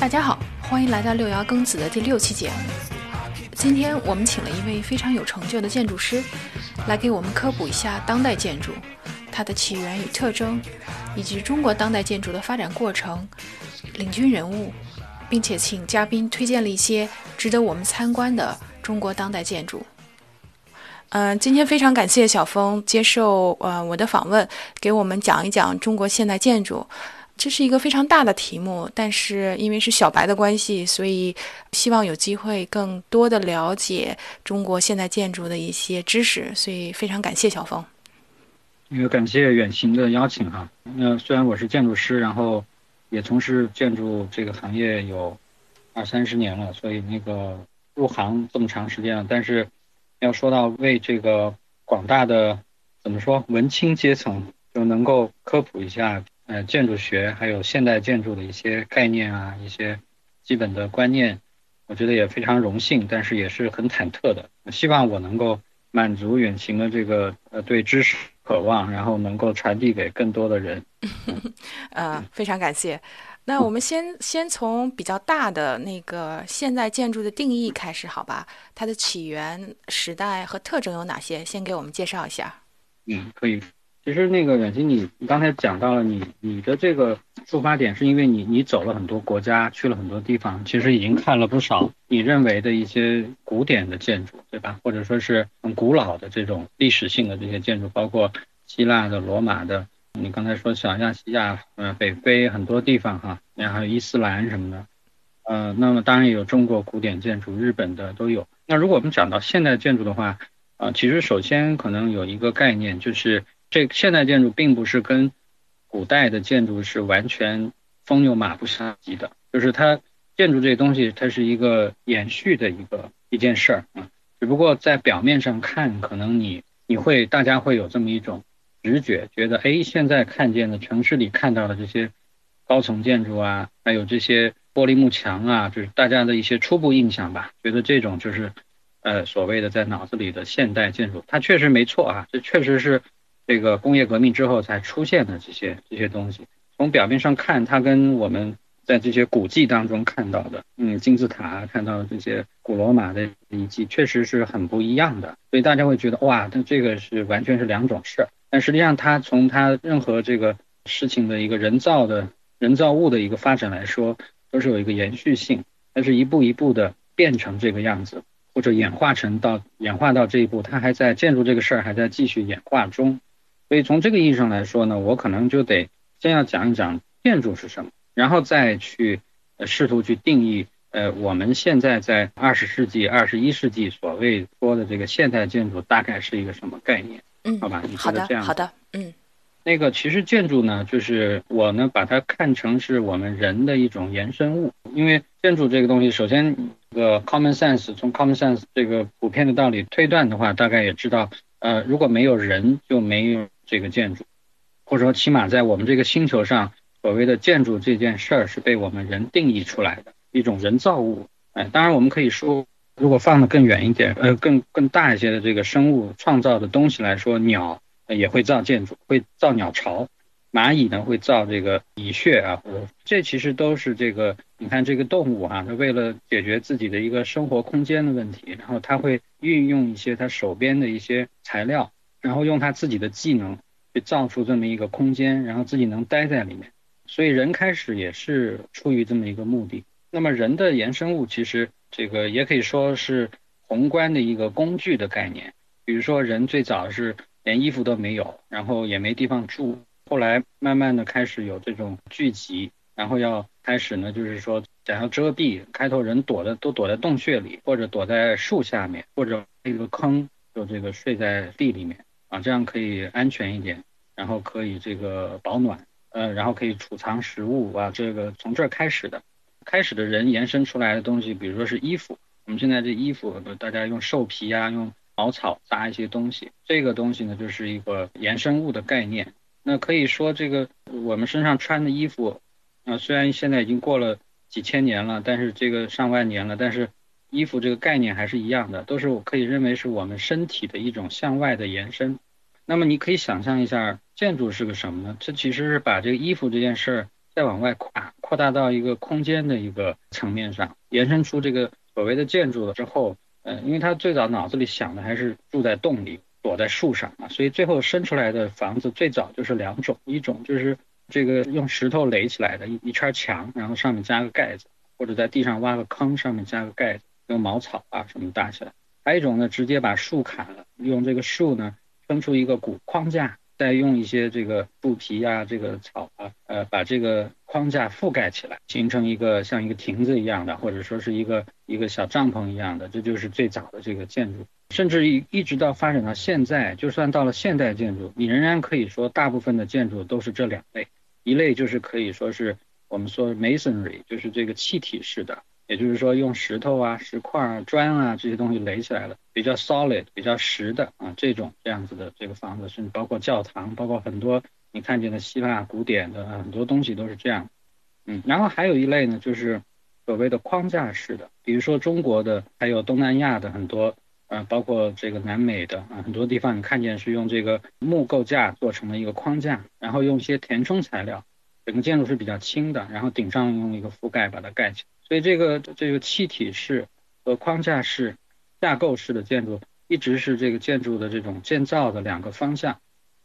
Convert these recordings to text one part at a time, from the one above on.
大家好，欢迎来到六爻庚子的第六期节目。今天我们请了一位非常有成就的建筑师，来给我们科普一下当代建筑，它的起源与特征，以及中国当代建筑的发展过程、领军人物，并且请嘉宾推荐了一些值得我们参观的中国当代建筑。嗯，今天非常感谢小峰接受呃我的访问，给我们讲一讲中国现代建筑。这是一个非常大的题目，但是因为是小白的关系，所以希望有机会更多的了解中国现代建筑的一些知识，所以非常感谢小峰。那个感谢远行的邀请哈。那虽然我是建筑师，然后也从事建筑这个行业有二三十年了，所以那个入行这么长时间了，但是要说到为这个广大的怎么说文青阶层，就能够科普一下。呃，建筑学还有现代建筑的一些概念啊，一些基本的观念，我觉得也非常荣幸，但是也是很忐忑的。希望我能够满足远行的这个呃对知识渴望，然后能够传递给更多的人。呃，非常感谢。那我们先先从比较大的那个现代建筑的定义开始，好吧？它的起源、时代和特征有哪些？先给我们介绍一下。嗯，可以。其实那个远近，你你刚才讲到了你你的这个出发点，是因为你你走了很多国家，去了很多地方，其实已经看了不少你认为的一些古典的建筑，对吧？或者说是很古老的这种历史性的这些建筑，包括希腊的、罗马的，你刚才说小亚细亚，嗯，北非很多地方哈，那还有伊斯兰什么的，呃，那么当然也有中国古典建筑，日本的都有。那如果我们讲到现代建筑的话，啊，其实首先可能有一个概念就是。这现代建筑并不是跟古代的建筑是完全风牛马不相及的，就是它建筑这个东西，它是一个延续的一个一件事儿啊。只不过在表面上看，可能你你会大家会有这么一种直觉，觉得哎，现在看见的城市里看到的这些高层建筑啊，还有这些玻璃幕墙啊，就是大家的一些初步印象吧，觉得这种就是呃所谓的在脑子里的现代建筑，它确实没错啊，这确实是。这个工业革命之后才出现的这些这些东西，从表面上看，它跟我们在这些古迹当中看到的，嗯，金字塔看到这些古罗马的遗迹，确实是很不一样的。所以大家会觉得，哇，那这个是完全是两种事儿。但实际上，它从它任何这个事情的一个人造的人造物的一个发展来说，都是有一个延续性，它是一步一步的变成这个样子，或者演化成到演化到这一步，它还在建筑这个事儿还在继续演化中。所以从这个意义上来说呢，我可能就得先要讲一讲建筑是什么，然后再去呃试图去定义呃我们现在在二十世纪、二十一世纪所谓说的这个现代建筑大概是一个什么概念？嗯，好吧，你觉得，这样好的，嗯，那个其实建筑呢，就是我呢把它看成是我们人的一种延伸物，因为建筑这个东西，首先这个 common sense 从 common sense 这个普遍的道理推断的话，大概也知道，呃，如果没有人就没有。这个建筑，或者说起码在我们这个星球上，所谓的建筑这件事儿是被我们人定义出来的一种人造物。哎，当然我们可以说，如果放得更远一点，呃，更更大一些的这个生物创造的东西来说，鸟也会造建筑，会造鸟巢；蚂蚁呢会造这个蚁穴啊，这其实都是这个，你看这个动物哈，它为了解决自己的一个生活空间的问题，然后它会运用一些它手边的一些材料。然后用他自己的技能去造出这么一个空间，然后自己能待在里面。所以人开始也是出于这么一个目的。那么人的衍生物其实这个也可以说是宏观的一个工具的概念。比如说人最早是连衣服都没有，然后也没地方住，后来慢慢的开始有这种聚集，然后要开始呢就是说想要遮蔽，开头人躲的都躲在洞穴里，或者躲在树下面，或者一个坑，就这个睡在地里面。啊，这样可以安全一点，然后可以这个保暖，呃，然后可以储藏食物啊，这个从这儿开始的，开始的人延伸出来的东西，比如说是衣服，我们现在这衣服，大家用兽皮啊，用茅草扎一些东西，这个东西呢就是一个延伸物的概念。那可以说这个我们身上穿的衣服，啊，虽然现在已经过了几千年了，但是这个上万年了，但是。衣服这个概念还是一样的，都是我可以认为是我们身体的一种向外的延伸。那么你可以想象一下，建筑是个什么呢？这其实是把这个衣服这件事儿再往外扩，扩大到一个空间的一个层面上，延伸出这个所谓的建筑了之后，呃，因为他最早脑子里想的还是住在洞里，躲在树上啊，所以最后生出来的房子最早就是两种，一种就是这个用石头垒起来的一一圈墙，然后上面加个盖子，或者在地上挖个坑，上面加个盖子，用茅草啊什么搭起来。还有一种呢，直接把树砍了，用这个树呢撑出一个骨框架。再用一些这个布皮啊，这个草啊，呃，把这个框架覆盖起来，形成一个像一个亭子一样的，或者说是一个一个小帐篷一样的，这就是最早的这个建筑。甚至一一直到发展到现在，就算到了现代建筑，你仍然可以说大部分的建筑都是这两类，一类就是可以说是我们说 masonry，就是这个气体式的。也就是说，用石头啊、石块啊、砖啊这些东西垒起来的，比较 solid、比较实的啊，这种这样子的这个房子，甚至包括教堂，包括很多你看见的希腊古典的很多东西都是这样。嗯，然后还有一类呢，就是所谓的框架式的，比如说中国的，还有东南亚的很多，呃，包括这个南美的啊，很多地方你看见是用这个木构架做成了一个框架，然后用一些填充材料，整个建筑是比较轻的，然后顶上用一个覆盖把它盖起来。所以这个这个气体式和框架式、架构式的建筑，一直是这个建筑的这种建造的两个方向。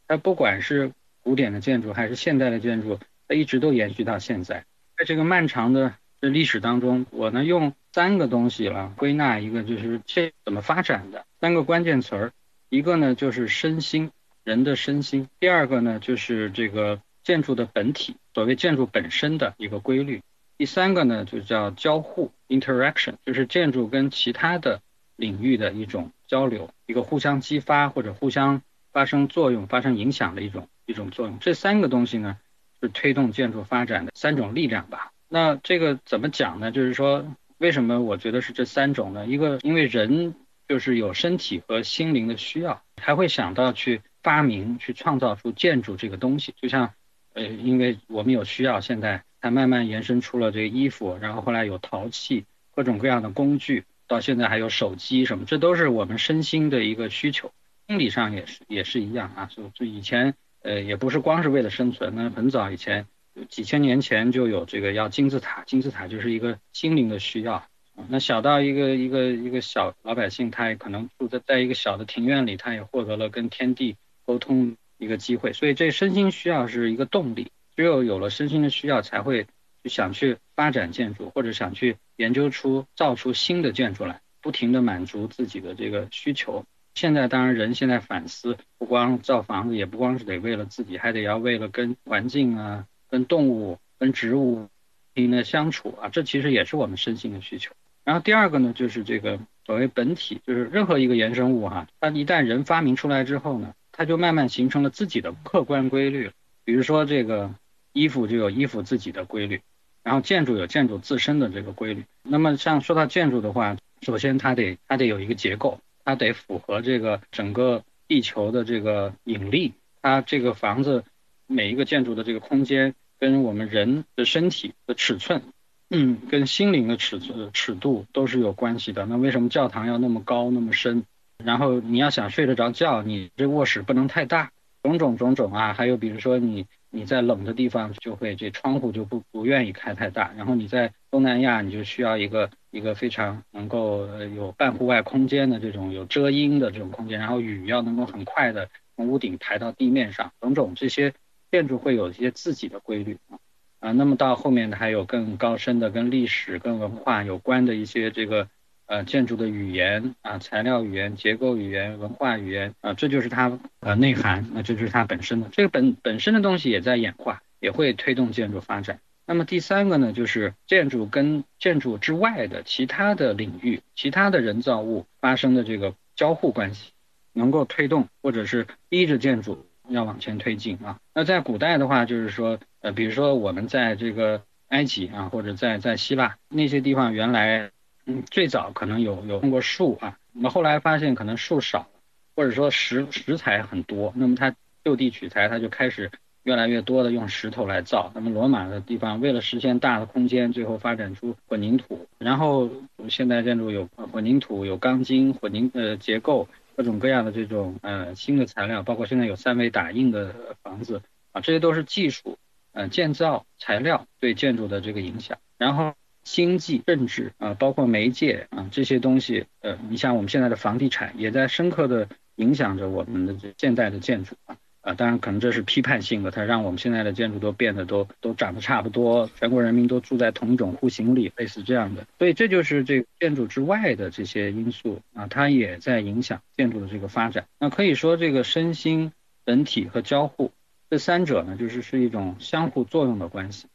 它不管是古典的建筑还是现代的建筑，它一直都延续到现在。在这个漫长的这历史当中，我呢用三个东西了归纳一个，就是这怎么发展的三个关键词儿。一个呢就是身心，人的身心；第二个呢就是这个建筑的本体，所谓建筑本身的一个规律。第三个呢，就叫交互 （interaction），就是建筑跟其他的领域的一种交流，一个互相激发或者互相发生作用、发生影响的一种一种作用。这三个东西呢，是推动建筑发展的三种力量吧。那这个怎么讲呢？就是说，为什么我觉得是这三种呢？一个，因为人就是有身体和心灵的需要，才会想到去发明、去创造出建筑这个东西。就像，呃，因为我们有需要，现在。它慢慢延伸出了这个衣服，然后后来有陶器，各种各样的工具，到现在还有手机什么，这都是我们身心的一个需求，心理上也是也是一样啊。就就以前呃也不是光是为了生存，那很早以前几千年前就有这个要金字塔，金字塔就是一个心灵的需要。那小到一个一个一个小老百姓，他也可能住在在一个小的庭院里，他也获得了跟天地沟通一个机会，所以这身心需要是一个动力。只有有了身心的需要，才会去想去发展建筑，或者想去研究出造出新的建筑来，不停的满足自己的这个需求。现在当然人现在反思，不光造房子，也不光是得为了自己，还得要为了跟环境啊、跟动物、跟植物平的相处啊，这其实也是我们身心的需求。然后第二个呢，就是这个所谓本体，就是任何一个衍生物哈，它一旦人发明出来之后呢，它就慢慢形成了自己的客观规律。比如说这个。衣服就有衣服自己的规律，然后建筑有建筑自身的这个规律。那么像说到建筑的话，首先它得它得有一个结构，它得符合这个整个地球的这个引力。它这个房子每一个建筑的这个空间跟我们人的身体的尺寸，嗯，跟心灵的尺寸尺度都是有关系的。那为什么教堂要那么高那么深？然后你要想睡得着觉，你这卧室不能太大，种种种种啊。还有比如说你。你在冷的地方就会这窗户就不不愿意开太大，然后你在东南亚你就需要一个一个非常能够有半户外空间的这种有遮阴的这种空间，然后雨要能够很快的从屋顶排到地面上，种种这些建筑会有一些自己的规律啊啊，那么到后面的还有更高深的跟历史跟文化有关的一些这个。呃，建筑的语言啊，材料语言、结构语言、文化语言啊，这就是它呃内涵，那这就是它本身的这个本本身的东西也在演化，也会推动建筑发展。那么第三个呢，就是建筑跟建筑之外的其他的领域、其他的人造物发生的这个交互关系，能够推动或者是逼着建筑要往前推进啊。那在古代的话，就是说呃，比如说我们在这个埃及啊，或者在在希腊那些地方，原来。嗯，最早可能有有用过树啊，那么后来发现可能树少，或者说石石材很多，那么它就地取材，它就开始越来越多的用石头来造。那么罗马的地方为了实现大的空间，最后发展出混凝土，然后现代建筑有混凝土、有钢筋、混凝呃结构，各种各样的这种呃新的材料，包括现在有三维打印的房子。啊，这些都是技术呃建造材料对建筑的这个影响，然后经济、政治啊，包括媒介啊这些东西，呃，你像我们现在的房地产也在深刻的影响着我们的现代的建筑啊。啊，当然可能这是批判性的，它让我们现在的建筑都变得都都长得差不多，全国人民都住在同一种户型里，类似这样的。所以这就是这建筑之外的这些因素啊，它也在影响建筑的这个发展。那可以说这个身心本体和交互这三者呢，就是是一种相互作用的关系。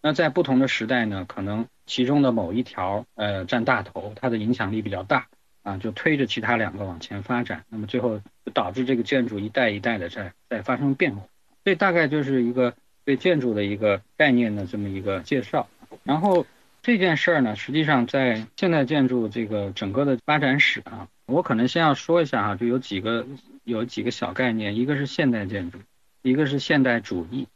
那在不同的时代呢，可能其中的某一条呃占大头，它的影响力比较大。啊，就推着其他两个往前发展，那么最后就导致这个建筑一代一代的在在发生变化。这大概就是一个对建筑的一个概念的这么一个介绍。然后这件事儿呢，实际上在现代建筑这个整个的发展史啊，我可能先要说一下哈，就有几个有几个小概念，一个是现代建筑，一个是现代主义，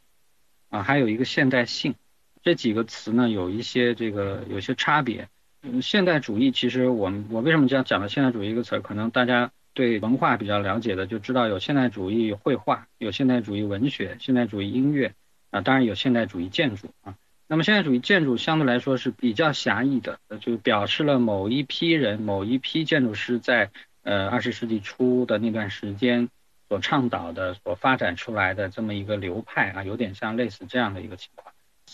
啊，还有一个现代性。这几个词呢，有一些这个有些差别。嗯，现代主义其实我们我为什么讲讲了现代主义一个词？可能大家对文化比较了解的就知道有现代主义绘画，有现代主义文学，现代主义音乐啊，当然有现代主义建筑啊。那么现代主义建筑相对来说是比较狭义的，就表示了某一批人、某一批建筑师在呃二十世纪初的那段时间所倡导的、所发展出来的这么一个流派啊，有点像类似这样的一个情况。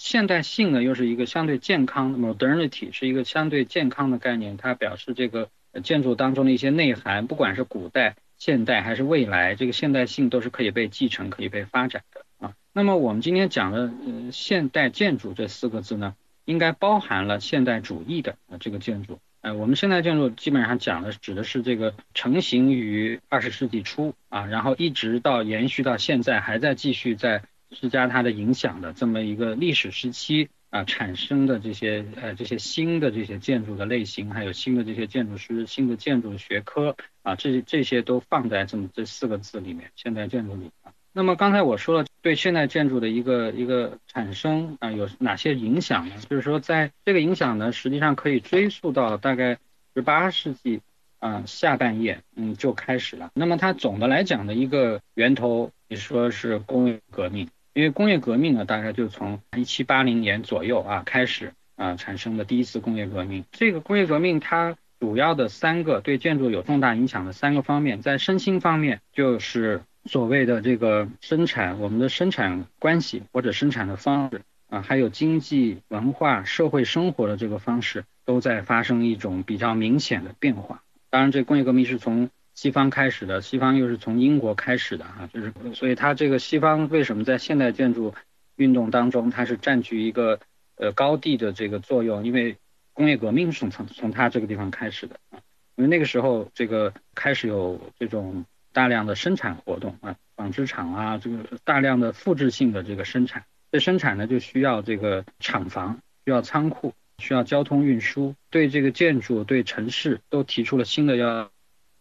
现代性呢，又是一个相对健康的 modernity，是一个相对健康的概念，它表示这个建筑当中的一些内涵，不管是古代、现代还是未来，这个现代性都是可以被继承、可以被发展的啊。那么我们今天讲的呃现代建筑这四个字呢，应该包含了现代主义的这个建筑。呃，我们现代建筑基本上讲的指的是这个成型于二十世纪初啊，然后一直到延续到现在，还在继续在。施加它的影响的这么一个历史时期啊产生的这些呃这些新的这些建筑的类型，还有新的这些建筑师、新的建筑学科啊，这这些都放在这么这四个字里面，现代建筑里。那么刚才我说了，对现代建筑的一个一个产生啊有哪些影响呢？就是说在这个影响呢，实际上可以追溯到大概十八世纪啊下半叶嗯就开始了。那么它总的来讲的一个源头，你说是工业革命。因为工业革命呢，大概就从一七八零年左右啊开始啊产生的第一次工业革命。这个工业革命它主要的三个对建筑有重大影响的三个方面，在身心方面就是所谓的这个生产，我们的生产关系或者生产的方式啊，还有经济、文化、社会生活的这个方式都在发生一种比较明显的变化。当然，这工业革命是从西方开始的，西方又是从英国开始的哈，就是所以它这个西方为什么在现代建筑运动当中，它是占据一个呃高地的这个作用？因为工业革命是从从它这个地方开始的啊，因为那个时候这个开始有这种大量的生产活动啊，纺织厂啊，这个大量的复制性的这个生产，这生产呢就需要这个厂房，需要仓库，需要交通运输，对这个建筑对城市都提出了新的要。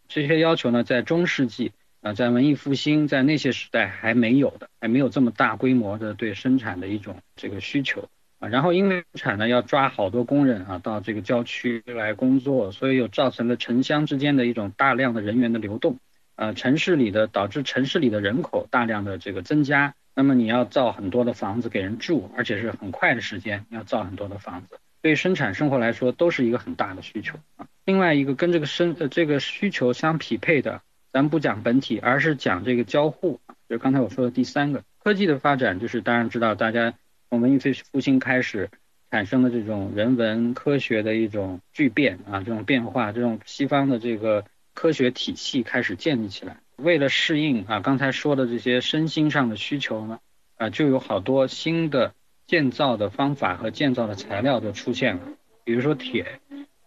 这些要求呢，在中世纪啊，在文艺复兴，在那些时代还没有的，还没有这么大规模的对生产的一种这个需求啊。然后因为生产呢要抓好多工人啊到这个郊区来工作，所以又造成了城乡之间的一种大量的人员的流动啊。城市里的导致城市里的人口大量的这个增加，那么你要造很多的房子给人住，而且是很快的时间要造很多的房子。对生产生活来说都是一个很大的需求啊。另外一个跟这个生呃这个需求相匹配的，咱不讲本体，而是讲这个交互，就刚才我说的第三个科技的发展，就是当然知道大家从文艺复兴开始产生的这种人文科学的一种巨变啊，这种变化，这种西方的这个科学体系开始建立起来，为了适应啊刚才说的这些身心上的需求呢，啊就有好多新的。建造的方法和建造的材料都出现了，比如说铁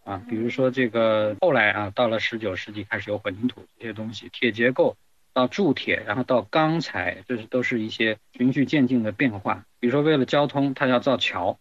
啊，比如说这个后来啊，到了十九世纪开始有混凝土这些东西，铁结构到铸铁，然后到钢材，这是都是一些循序渐进的变化。比如说为了交通，它要造桥，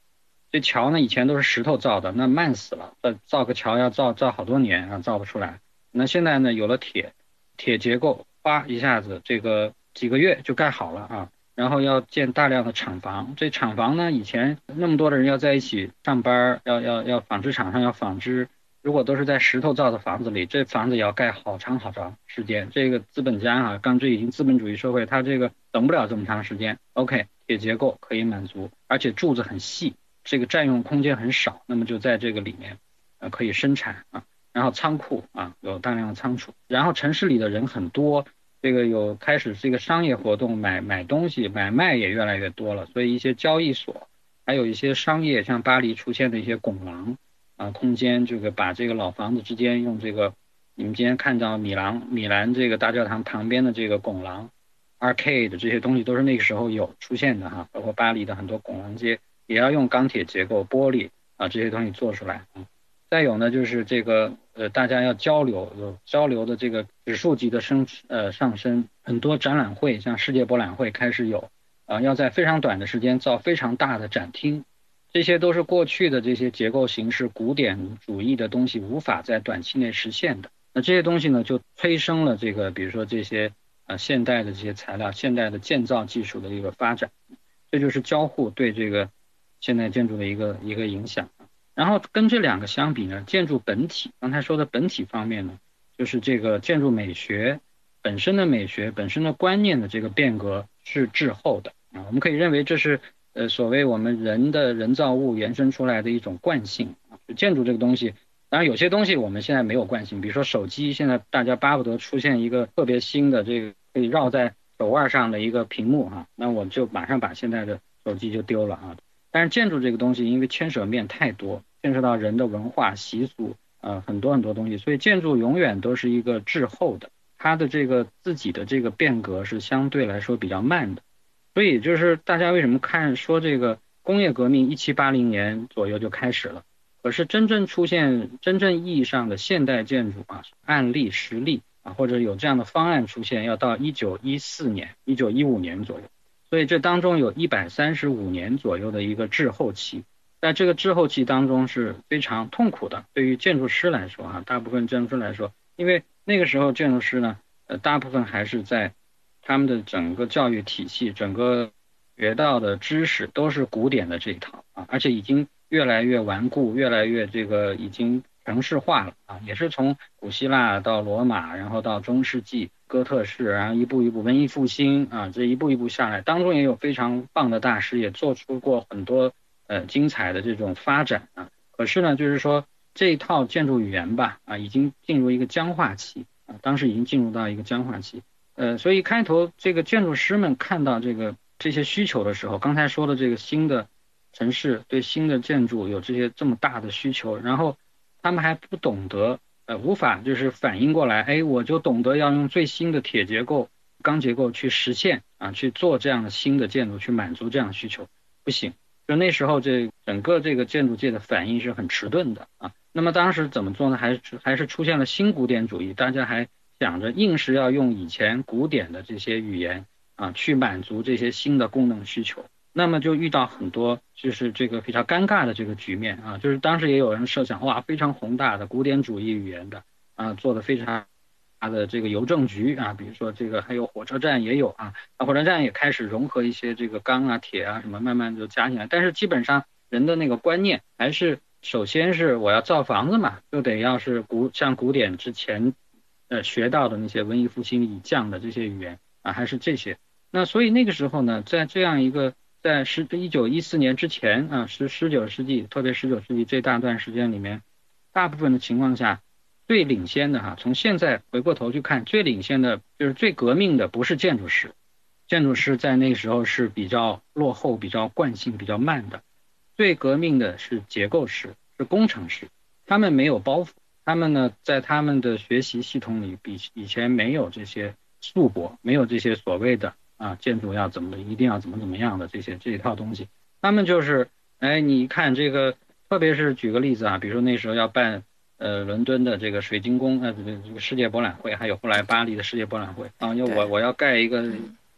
这桥呢以前都是石头造的，那慢死了，呃，造个桥要造造好多年啊，造不出来。那现在呢有了铁，铁结构，哗一下子这个几个月就盖好了啊。然后要建大量的厂房，这厂房呢，以前那么多的人要在一起上班，要要要纺织厂上要纺织，如果都是在石头造的房子里，这房子也要盖好长好长时间。这个资本家啊，刚这已经资本主义社会，他这个等不了这么长时间。OK，铁结构可以满足，而且柱子很细，这个占用空间很少，那么就在这个里面呃可以生产啊。然后仓库啊有大量的仓储，然后城市里的人很多，这个有开始这个商业活动，买买东西买卖也越来越多了，所以一些交易所，还有一些商业，像巴黎出现的一些拱廊啊空间，这个把这个老房子之间用这个，你们今天看到米兰米兰这个大教堂旁边的这个拱廊，arcade 这些东西都是那个时候有出现的哈，包括巴黎的很多拱廊街也要用钢铁结构、玻璃啊这些东西做出来啊。再有呢，就是这个呃，大家要交流，有交流的这个指数级的升呃上升，很多展览会，像世界博览会开始有，啊，要在非常短的时间造非常大的展厅，这些都是过去的这些结构形式古典主义的东西无法在短期内实现的。那这些东西呢，就催生了这个，比如说这些呃现代的这些材料，现代的建造技术的一个发展，这就是交互对这个现代建筑的一个一个影响。然后跟这两个相比呢，建筑本体，刚才说的本体方面呢，就是这个建筑美学本身的美学本身的观念的这个变革是滞后的啊。我们可以认为这是呃所谓我们人的人造物延伸出来的一种惯性啊。建筑这个东西，当然有些东西我们现在没有惯性，比如说手机，现在大家巴不得出现一个特别新的这个可以绕在手腕上的一个屏幕哈，那我就马上把现在的手机就丢了啊。但是建筑这个东西，因为牵涉面太多。牵涉到人的文化习俗，呃，很多很多东西，所以建筑永远都是一个滞后的，它的这个自己的这个变革是相对来说比较慢的。所以就是大家为什么看说这个工业革命一七八零年左右就开始了，可是真正出现真正意义上的现代建筑啊案例实例啊或者有这样的方案出现，要到一九一四年、一九一五年左右，所以这当中有一百三十五年左右的一个滞后期。在这个滞后期当中是非常痛苦的，对于建筑师来说啊，大部分建筑师来说，因为那个时候建筑师呢，呃，大部分还是在他们的整个教育体系、整个学到的知识都是古典的这一套啊，而且已经越来越顽固，越来越这个已经城市化了啊，也是从古希腊到罗马，然后到中世纪哥特式，然后一步一步文艺复兴啊，这一步一步下来，当中也有非常棒的大师，也做出过很多。呃，精彩的这种发展啊，可是呢，就是说这一套建筑语言吧，啊，已经进入一个僵化期啊，当时已经进入到一个僵化期，呃，所以开头这个建筑师们看到这个这些需求的时候，刚才说的这个新的城市对新的建筑有这些这么大的需求，然后他们还不懂得，呃，无法就是反应过来，哎，我就懂得要用最新的铁结构、钢结构去实现啊，去做这样的新的建筑，去满足这样的需求，不行。就那时候，这整个这个建筑界的反应是很迟钝的啊。那么当时怎么做呢？还是还是出现了新古典主义，大家还想着硬是要用以前古典的这些语言啊，去满足这些新的功能需求。那么就遇到很多就是这个比较尴尬的这个局面啊，就是当时也有人设想，哇，非常宏大的古典主义语言的啊，做的非常。它的这个邮政局啊，比如说这个还有火车站也有啊，啊火车站也开始融合一些这个钢啊铁啊什么，慢慢就加进来。但是基本上人的那个观念还是，首先是我要造房子嘛，就得要是古像古典之前呃学到的那些文艺复兴以降的这些语言啊，还是这些。那所以那个时候呢，在这样一个在十一九一四年之前啊，十十九世纪，特别十九世纪这大段时间里面，大部分的情况下。最领先的哈，从现在回过头去看，最领先的就是最革命的，不是建筑师，建筑师在那个时候是比较落后、比较惯性、比较慢的。最革命的是结构师，是工程师，他们没有包袱，他们呢在他们的学习系统里比以前没有这些束缚，没有这些所谓的啊建筑要怎么一定要怎么怎么样的这些这一套东西，他们就是哎，你看这个，特别是举个例子啊，比如说那时候要办。呃，伦敦的这个水晶宫，呃，这个这个世界博览会，还有后来巴黎的世界博览会啊，因为我我要盖一个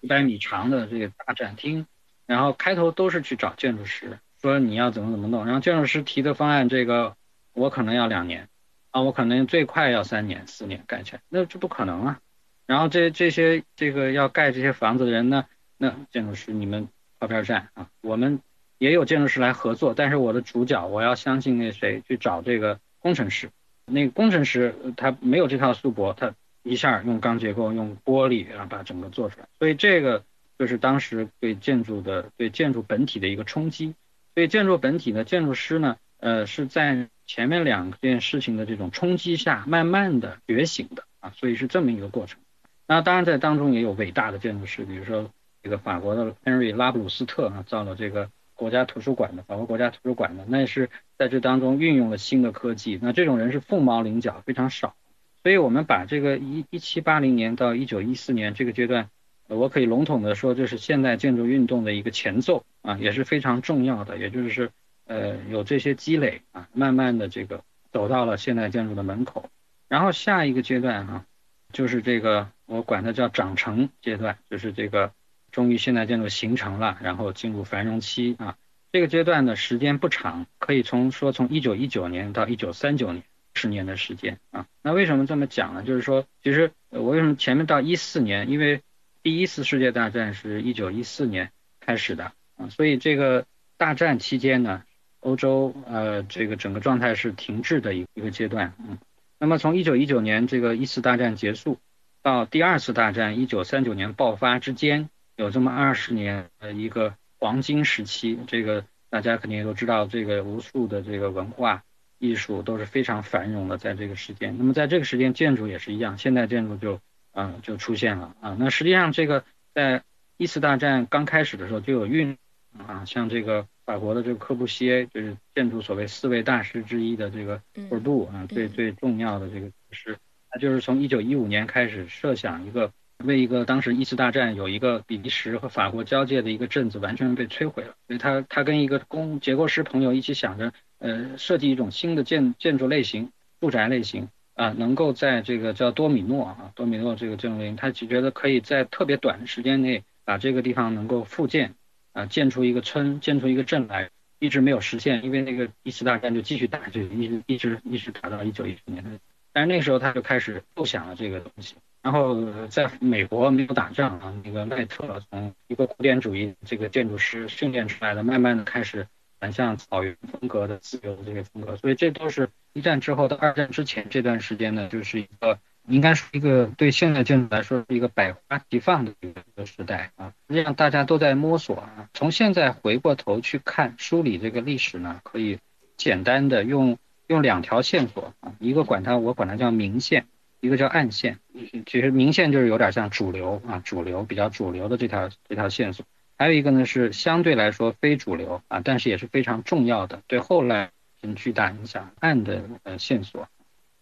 一百米长的这个大展厅，然后开头都是去找建筑师，说你要怎么怎么弄，然后建筑师提的方案，这个我可能要两年，啊，我可能最快要三年四年盖起来，那这不可能啊。然后这这些这个要盖这些房子的人呢，那建筑师你们靠边站啊，我们也有建筑师来合作，但是我的主角我要相信那谁去找这个。工程师，那个工程师他没有这套素帛，他一下用钢结构、用玻璃啊把整个做出来。所以这个就是当时对建筑的对建筑本体的一个冲击。所以建筑本体呢，建筑师呢，呃，是在前面两件事情的这种冲击下，慢慢的觉醒的啊，所以是这么一个过程。那当然在当中也有伟大的建筑师，比如说这个法国的 Henry ·拉布鲁斯特啊，造了这个国家图书馆的法国国家图书馆的，那是在这当中运用了新的科技。那这种人是凤毛麟角，非常少。所以我们把这个一一七八零年到一九一四年这个阶段，我可以笼统的说，这是现代建筑运动的一个前奏啊，也是非常重要的。也就是呃有这些积累啊，慢慢的这个走到了现代建筑的门口。然后下一个阶段哈，就是这个我管它叫长成阶段，就是这个终于现代建筑形成了，然后进入繁荣期啊。这个阶段呢时间不长，可以从说从一九一九年到一九三九年。十年的时间啊，那为什么这么讲呢？就是说，其实我为什么前面到一四年，因为第一次世界大战是一九一四年开始的啊，所以这个大战期间呢，欧洲呃这个整个状态是停滞的一一个阶段，嗯，那么从一九一九年这个一次大战结束到第二次大战一九三九年爆发之间，有这么二十年的一个黄金时期，这个大家肯定也都知道，这个无数的这个文化。艺术都是非常繁荣的，在这个时间。那么在这个时间，建筑也是一样，现代建筑就啊就出现了啊。那实际上这个在一次大战刚开始的时候就有运啊，像这个法国的这个科布西耶，就是建筑所谓四位大师之一的这个波尔杜啊，最最重要的这个师，他就是从一九一五年开始设想一个。为一个当时一次大战有一个比利时和法国交界的一个镇子完全被摧毁了，所以他他跟一个工结构师朋友一起想着，呃，设计一种新的建建筑类型，住宅类型啊，能够在这个叫多米诺啊，多米诺这个建筑类型，他就觉得可以在特别短的时间内把这个地方能够复建啊，建出一个村，建出一个镇来，一直没有实现，因为那个一次大战就继续打，就一直一直一直打到一九一九年，但是那时候他就开始构想了这个东西。然后在美国没有打仗啊，那个赖特从一个古典主义这个建筑师训练出来的，慢慢的开始转向草原风格的自由的这个风格，所以这都是一战之后到二战之前这段时间呢，就是一个应该是一个对现代建筑来说是一个百花齐放的一个时代啊。实际上大家都在摸索啊。从现在回过头去看梳理这个历史呢，可以简单的用用两条线索啊，一个管它我管它叫明线。一个叫暗线，其实明线就是有点像主流啊，主流比较主流的这条这条线索。还有一个呢是相对来说非主流啊，但是也是非常重要的，对后来很巨大影响暗的呃线索。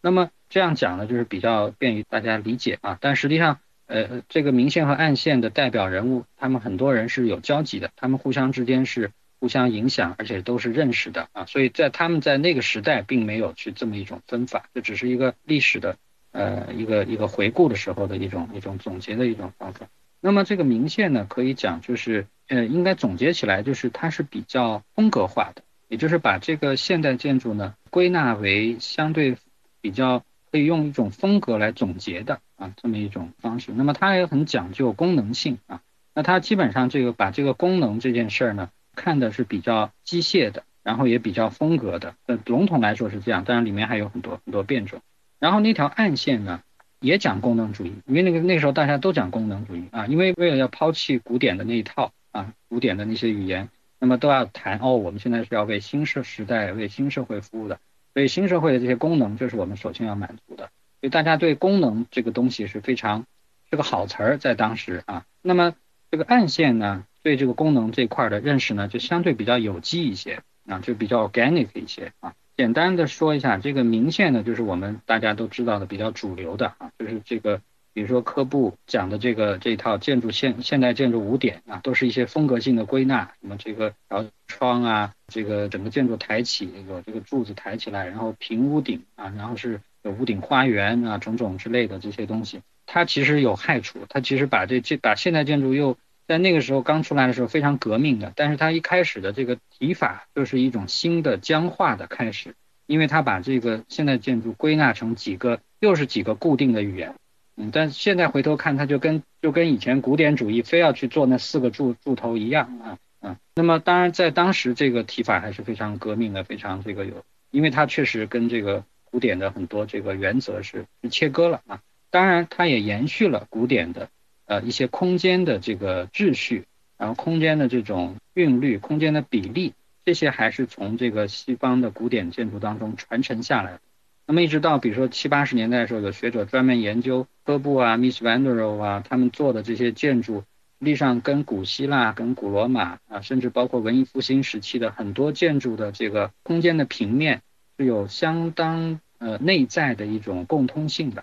那么这样讲呢，就是比较便于大家理解啊。但实际上，呃，这个明线和暗线的代表人物，他们很多人是有交集的，他们互相之间是互相影响，而且都是认识的啊。所以在他们在那个时代并没有去这么一种分法，这只是一个历史的。呃，一个一个回顾的时候的一种一种总结的一种方法。那么这个明线呢，可以讲就是呃，应该总结起来就是它是比较风格化的，也就是把这个现代建筑呢归纳为相对比较可以用一种风格来总结的啊这么一种方式。那么它也很讲究功能性啊，那它基本上这个把这个功能这件事儿呢看的是比较机械的，然后也比较风格的。呃，笼统来说是这样，当然里面还有很多很多变种。然后那条暗线呢，也讲功能主义，因为那个那时候大家都讲功能主义啊，因为为了要抛弃古典的那一套啊，古典的那些语言，那么都要谈哦，我们现在是要为新社时代、为新社会服务的，所以新社会的这些功能就是我们首先要满足的，所以大家对功能这个东西是非常是个好词儿在当时啊。那么这个暗线呢，对这个功能这块的认识呢，就相对比较有机一些啊，就比较 organic 一些啊。简单的说一下，这个明线呢，就是我们大家都知道的比较主流的啊，就是这个，比如说科布讲的这个这套建筑现现代建筑五点啊，都是一些风格性的归纳，什么这个条窗啊，这个整个建筑抬起，有这个柱子抬起来，然后平屋顶啊，然后是有屋顶花园啊，种种之类的这些东西，它其实有害处，它其实把这这把现代建筑又。在那个时候刚出来的时候非常革命的，但是它一开始的这个提法就是一种新的僵化的开始，因为它把这个现代建筑归纳成几个又是几个固定的语言，嗯，但现在回头看，它就跟就跟以前古典主义非要去做那四个柱柱头一样啊啊，那么当然在当时这个提法还是非常革命的，非常这个有，因为它确实跟这个古典的很多这个原则是是切割了啊，当然它也延续了古典的。呃一些空间的这个秩序，然后空间的这种韵律、空间的比例，这些还是从这个西方的古典建筑当中传承下来的。那么一直到比如说七八十年代的时候，有学者专门研究科布啊、Miss Vanderow 啊，他们做的这些建筑，实际上跟古希腊、跟古罗马啊，甚至包括文艺复兴时期的很多建筑的这个空间的平面是有相当呃内在的一种共通性的，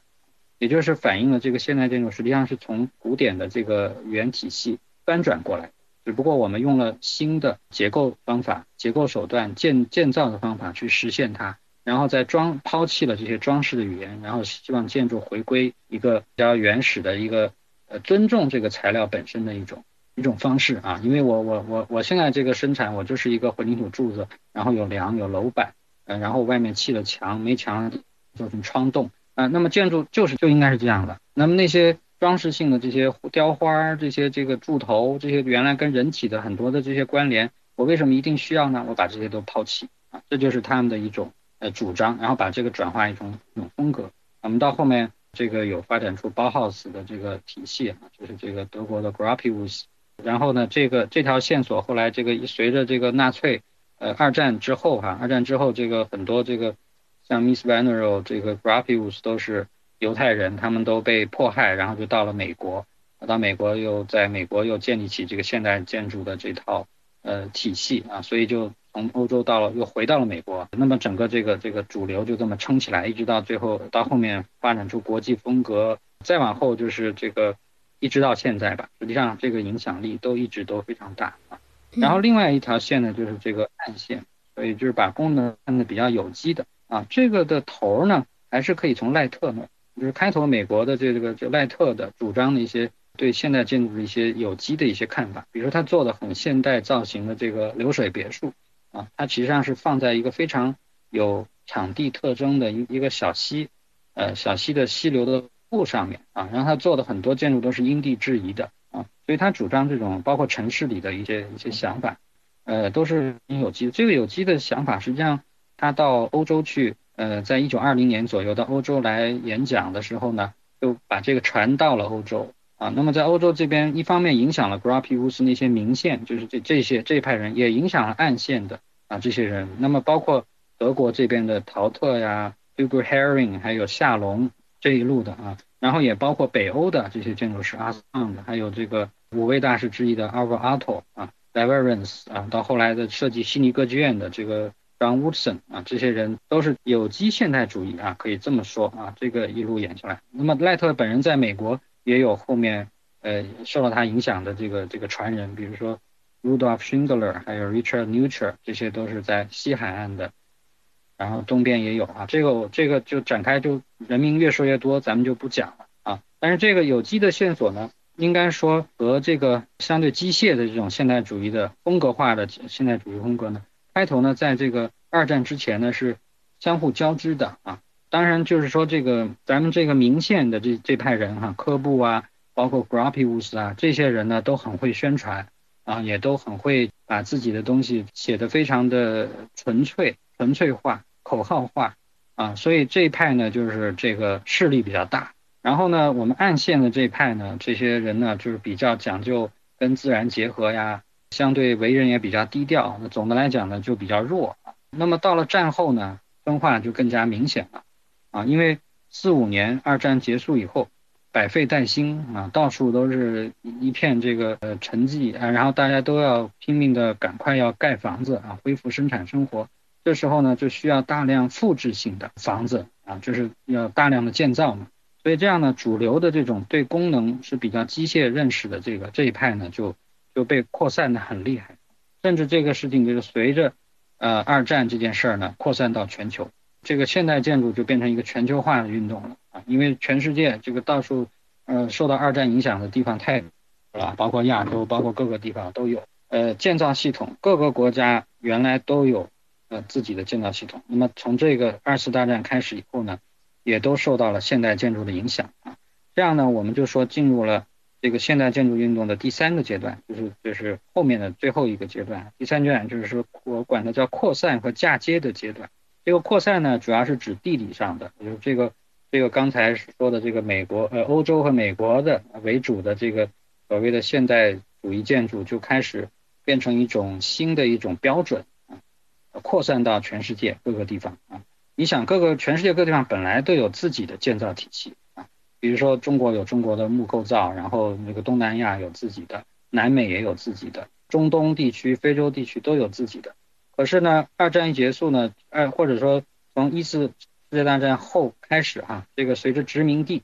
也就是反映了这个现代建筑实际上是从古典的这个语言体系翻转过来，只不过我们用了新的结构方法、结构手段、建建造的方法去实现它。然后再装抛弃了这些装饰的语言，然后希望建筑回归一个比较原始的一个呃尊重这个材料本身的一种一种方式啊。因为我我我我现在这个生产，我就是一个混凝土柱子，然后有梁有楼板，呃，然后外面砌了墙，没墙做成窗洞啊。那么建筑就是就应该是这样的。那么那些装饰性的这些雕花、这些这个柱头、这些原来跟人体的很多的这些关联，我为什么一定需要呢？我把这些都抛弃啊，这就是他们的一种。呃，主张，然后把这个转化一种一种风格。我们到后面这个有发展出包豪斯的这个体系啊，就是这个德国的 Gropius。然后呢，这个这条线索后来这个随着这个纳粹，呃，二战之后哈，二战之后这个很多这个像 Miss Van der Rohe 这个 Gropius 都是犹太人，他们都被迫害，然后就到了美国，到美国又在美国又建立起这个现代建筑的这套呃体系啊，所以就。从欧洲到了，又回到了美国，那么整个这个这个主流就这么撑起来，一直到最后到后面发展出国际风格，再往后就是这个一直到现在吧，实际上这个影响力都一直都非常大啊。然后另外一条线呢，就是这个暗线，所以就是把功能看的比较有机的啊。这个的头呢，还是可以从赖特那，就是开头美国的这个就赖特的主张的一些对现代建筑的一些有机的一些看法，比如说他做的很现代造型的这个流水别墅。啊，它实际上是放在一个非常有场地特征的一一个小溪，呃，小溪的溪流的路上面啊，然后他做的很多建筑都是因地制宜的啊，所以他主张这种包括城市里的一些一些想法，呃，都是有机。这个有机的想法，实际上他到欧洲去，呃，在一九二零年左右到欧洲来演讲的时候呢，就把这个传到了欧洲。啊，那么在欧洲这边，一方面影响了 Gropius 那些明线，就是这这些这一派人，也影响了暗线的啊这些人。那么包括德国这边的陶特呀、Hugo Herring，还有夏隆这一路的啊，然后也包括北欧的这些建筑师阿桑的，还有这个五位大师之一的 Alvar Aalto 啊 d e v e r e n c e 啊，到后来的设计悉尼歌剧院的这个 John Woodson 啊，这些人都是有机现代主义啊，可以这么说啊，这个一路演下来。那么赖特本人在美国。也有后面呃受到他影响的这个这个传人，比如说 Rudolf Schindler，还有 Richard Neutra，这些都是在西海岸的，然后东边也有啊。这个这个就展开就人名越说越多，咱们就不讲了啊。但是这个有机的线索呢，应该说和这个相对机械的这种现代主义的风格化的现代主义风格呢，开头呢在这个二战之前呢是相互交织的啊。当然，就是说这个咱们这个明线的这这派人哈，科布啊，包括 Gropius 啊，这些人呢都很会宣传啊，也都很会把自己的东西写得非常的纯粹、纯粹化、口号化啊，所以这一派呢就是这个势力比较大。然后呢，我们暗线的这一派呢，这些人呢就是比较讲究跟自然结合呀，相对为人也比较低调。那总的来讲呢，就比较弱。那么到了战后呢，分化就更加明显了。啊，因为四五年二战结束以后，百废待兴啊，到处都是一片这个呃沉寂啊，然后大家都要拼命的赶快要盖房子啊，恢复生产生活。这时候呢，就需要大量复制性的房子啊，就是要大量的建造嘛。所以这样呢，主流的这种对功能是比较机械认识的这个这一派呢，就就被扩散的很厉害，甚至这个事情就是随着呃二战这件事儿呢，扩散到全球。这个现代建筑就变成一个全球化的运动了啊，因为全世界这个到处，呃，受到二战影响的地方太多了，包括亚洲，包括各个地方都有。呃，建造系统各个国家原来都有呃自己的建造系统，那么从这个二次大战开始以后呢，也都受到了现代建筑的影响啊。这样呢，我们就说进入了这个现代建筑运动的第三个阶段，就是就是后面的最后一个阶段。第三阶段就是说我管它叫扩散和嫁接的阶段。这个扩散呢，主要是指地理上的，就是这个这个刚才说的这个美国呃欧洲和美国的为主的这个所谓的现代主义建筑就开始变成一种新的一种标准啊，扩散到全世界各个地方啊。你想各个全世界各地方本来都有自己的建造体系，比如说中国有中国的木构造，然后那个东南亚有自己的，南美也有自己的，中东地区、非洲地区都有自己的。可是呢，二战一结束呢，二或者说从一次世界大战后开始哈，这个随着殖民地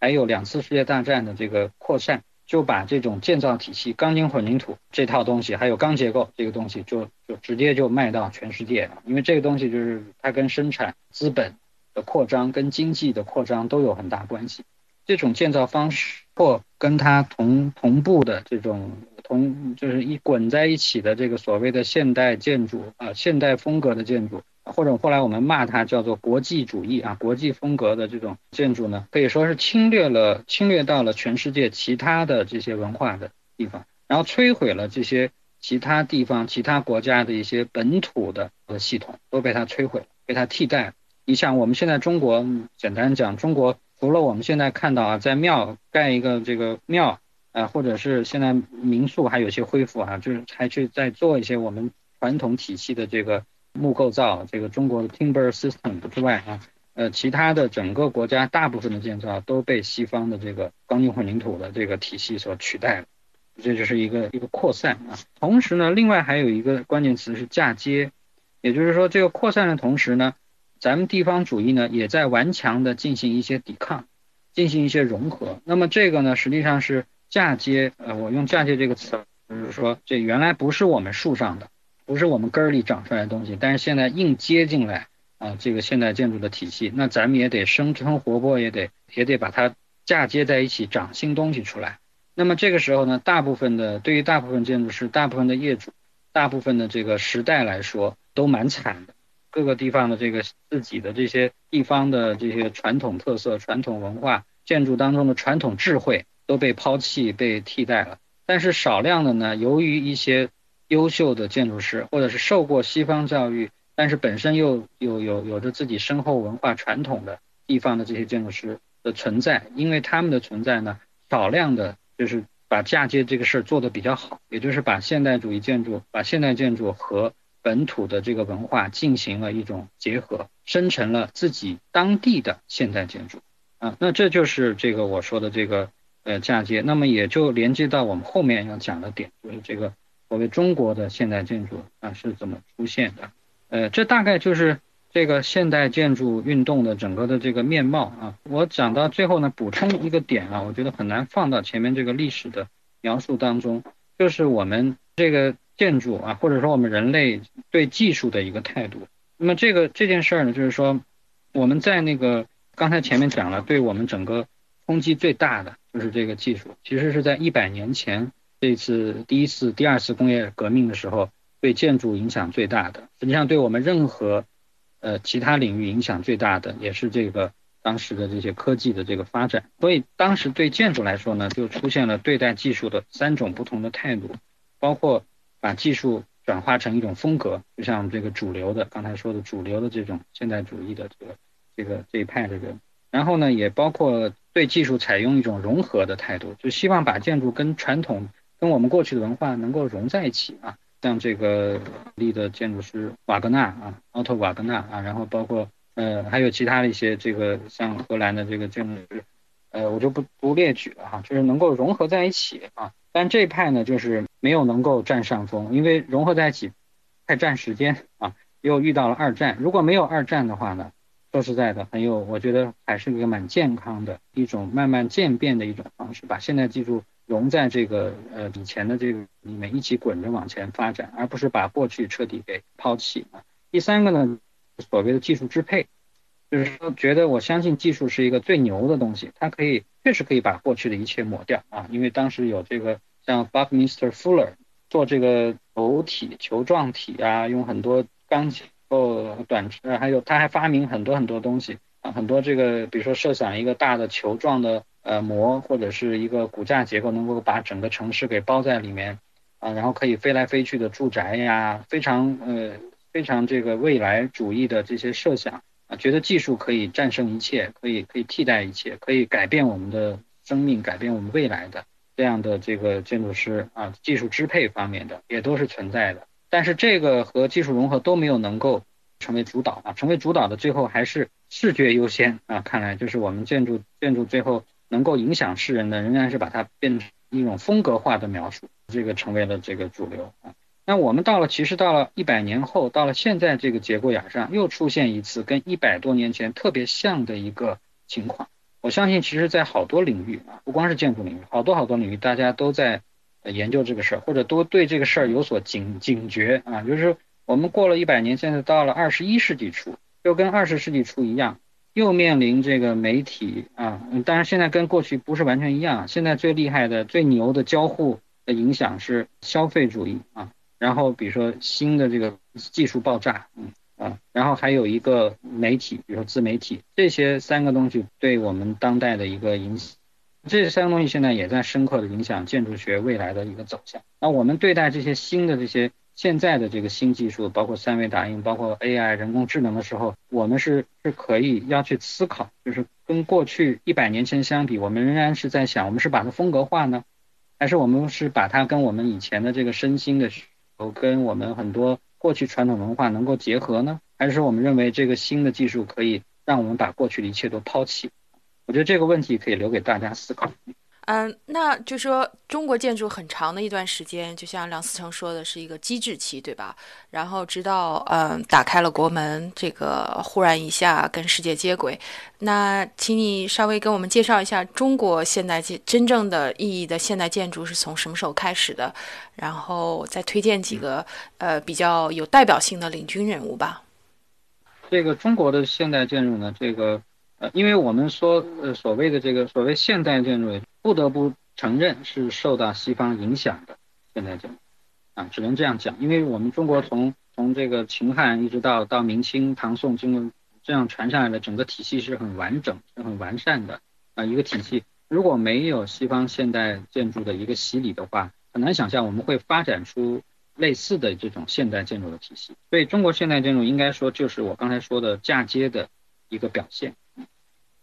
还有两次世界大战的这个扩散。就把这种建造体系、钢筋混凝土这套东西，还有钢结构这个东西，就就直接就卖到全世界了。因为这个东西就是它跟生产资本的扩张、跟经济的扩张都有很大关系。这种建造方式或跟它同同步的这种同就是一滚在一起的这个所谓的现代建筑啊，现代风格的建筑。或者后来我们骂它叫做国际主义啊，国际风格的这种建筑呢，可以说是侵略了、侵略到了全世界其他的这些文化的地方，然后摧毁了这些其他地方、其他国家的一些本土的系统，都被它摧毁，被它替代。你想，我们现在中国，简单讲，中国除了我们现在看到啊，在庙盖一个这个庙啊，或者是现在民宿还有些恢复啊，就是还去在做一些我们传统体系的这个。木构造这个中国的 timber system 之外啊，呃，其他的整个国家大部分的建造都被西方的这个钢筋混凝土的这个体系所取代了，这就是一个一个扩散啊。同时呢，另外还有一个关键词是嫁接，也就是说这个扩散的同时呢，咱们地方主义呢也在顽强的进行一些抵抗，进行一些融合。那么这个呢实际上是嫁接，呃，我用嫁接这个词，就是说这原来不是我们树上的。不是我们根儿里长出来的东西，但是现在硬接进来啊，这个现代建筑的体系，那咱们也得生生活泼，也得也得把它嫁接在一起，长新东西出来。那么这个时候呢，大部分的对于大部分建筑师、大部分的业主、大部分的这个时代来说，都蛮惨的。各个地方的这个自己的这些地方的这些传统特色、传统文化、建筑当中的传统智慧都被抛弃、被替代了。但是少量的呢，由于一些优秀的建筑师，或者是受过西方教育，但是本身又有有有着自己深厚文化传统的地方的这些建筑师的存在，因为他们的存在呢，少量的就是把嫁接这个事儿做得比较好，也就是把现代主义建筑、把现代建筑和本土的这个文化进行了一种结合，生成了自己当地的现代建筑啊，那这就是这个我说的这个呃嫁接，那么也就连接到我们后面要讲的点，就是这个。所谓中国的现代建筑啊是怎么出现的？呃，这大概就是这个现代建筑运动的整个的这个面貌啊。我讲到最后呢，补充一个点啊，我觉得很难放到前面这个历史的描述当中，就是我们这个建筑啊，或者说我们人类对技术的一个态度。那么这个这件事儿呢，就是说我们在那个刚才前面讲了，对我们整个冲击最大的就是这个技术，其实是在一百年前。这次第一次、第二次工业革命的时候，对建筑影响最大的，实际上对我们任何呃其他领域影响最大的，也是这个当时的这些科技的这个发展。所以当时对建筑来说呢，就出现了对待技术的三种不同的态度，包括把技术转化成一种风格，就像这个主流的刚才说的主流的这种现代主义的这个这个这一派的人，然后呢，也包括对技术采用一种融合的态度，就希望把建筑跟传统。跟我们过去的文化能够融在一起啊，像这个立的建筑师瓦格纳啊，奥特瓦格纳啊，然后包括呃还有其他的一些这个像荷兰的这个建筑师，呃我就不不列举了哈，就是能够融合在一起啊。但这派呢就是没有能够占上风，因为融合在一起太占时间啊，又遇到了二战。如果没有二战的话呢，说实在的，很有我觉得还是一个蛮健康的一种慢慢渐变的一种方式，把现代技术。融在这个呃以前的这个里面一起滚着往前发展，而不是把过去彻底给抛弃啊。第三个呢，所谓的技术支配，就是说觉得我相信技术是一个最牛的东西，它可以确实可以把过去的一切抹掉啊。因为当时有这个像 bug mister Fuller 做这个球体球状体啊，用很多钢结构短呃还有他还发明很多很多东西啊，很多这个比如说设想一个大的球状的。呃，膜或者是一个骨架结构，能够把整个城市给包在里面啊，然后可以飞来飞去的住宅呀，非常呃非常这个未来主义的这些设想啊，觉得技术可以战胜一切，可以可以替代一切，可以改变我们的生命，改变我们未来的这样的这个建筑师啊，技术支配方面的也都是存在的。但是这个和技术融合都没有能够成为主导啊，成为主导的最后还是视觉优先啊。看来就是我们建筑建筑最后能够影响世人的，仍然是把它变成一种风格化的描述，这个成为了这个主流啊。那我们到了，其实到了一百年后，到了现在这个节骨眼上，又出现一次跟一百多年前特别像的一个情况。我相信，其实，在好多领域啊，不光是建筑领域，好多好多领域，大家都在研究这个事儿，或者都对这个事儿有所警警觉啊。就是我们过了一百年，现在到了二十一世纪初，又跟二十世纪初一样，又面临这个媒体啊，当然现在跟过去不是完全一样。现在最厉害的、最牛的交互的影响是消费主义啊。然后比如说新的这个技术爆炸，嗯啊，然后还有一个媒体，比如说自媒体，这些三个东西对我们当代的一个影响，这三个东西现在也在深刻的影响建筑学未来的一个走向。那我们对待这些新的这些现在的这个新技术，包括三维打印，包括 AI 人工智能的时候，我们是是可以要去思考，就是跟过去一百年前相比，我们仍然是在想，我们是把它风格化呢，还是我们是把它跟我们以前的这个身心的。跟我们很多过去传统文化能够结合呢，还是我们认为这个新的技术可以让我们把过去的一切都抛弃？我觉得这个问题可以留给大家思考。嗯，那就说中国建筑很长的一段时间，就像梁思成说的是一个机制期，对吧？然后直到嗯打开了国门，这个忽然一下跟世界接轨。那请你稍微跟我们介绍一下中国现代建真正的意义的现代建筑是从什么时候开始的？然后再推荐几个呃比较有代表性的领军人物吧。这个中国的现代建筑呢，这个。呃，因为我们说，呃，所谓的这个所谓现代建筑，不得不承认是受到西方影响的现代建筑，啊，只能这样讲。因为我们中国从从这个秦汉一直到到明清、唐宋，经过这样传下来的整个体系是很完整、很完善的啊一个体系。如果没有西方现代建筑的一个洗礼的话，很难想象我们会发展出类似的这种现代建筑的体系。所以，中国现代建筑应该说就是我刚才说的嫁接的一个表现。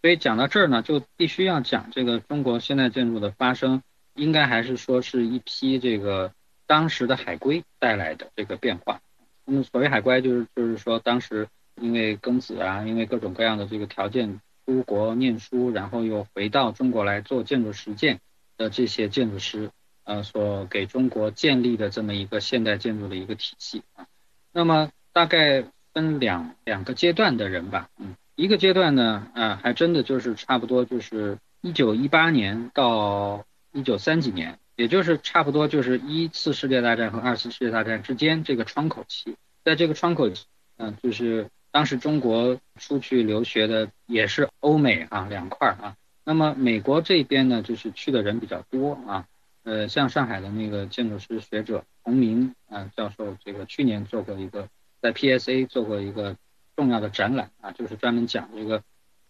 所以讲到这儿呢，就必须要讲这个中国现代建筑的发生，应该还是说是一批这个当时的海归带来的这个变化。那么所谓海归，就是就是说当时因为庚子啊，因为各种各样的这个条件出国念书，然后又回到中国来做建筑实践的这些建筑师，呃，所给中国建立的这么一个现代建筑的一个体系啊。那么大概分两两个阶段的人吧，嗯。一个阶段呢，啊，还真的就是差不多就是一九一八年到一九三几年，也就是差不多就是一次世界大战和二次世界大战之间这个窗口期，在这个窗口期，嗯，就是当时中国出去留学的也是欧美啊两块啊，那么美国这边呢，就是去的人比较多啊，呃，像上海的那个建筑师学者洪明啊教授，这个去年做过一个在 PSA 做过一个。重要的展览啊，就是专门讲这个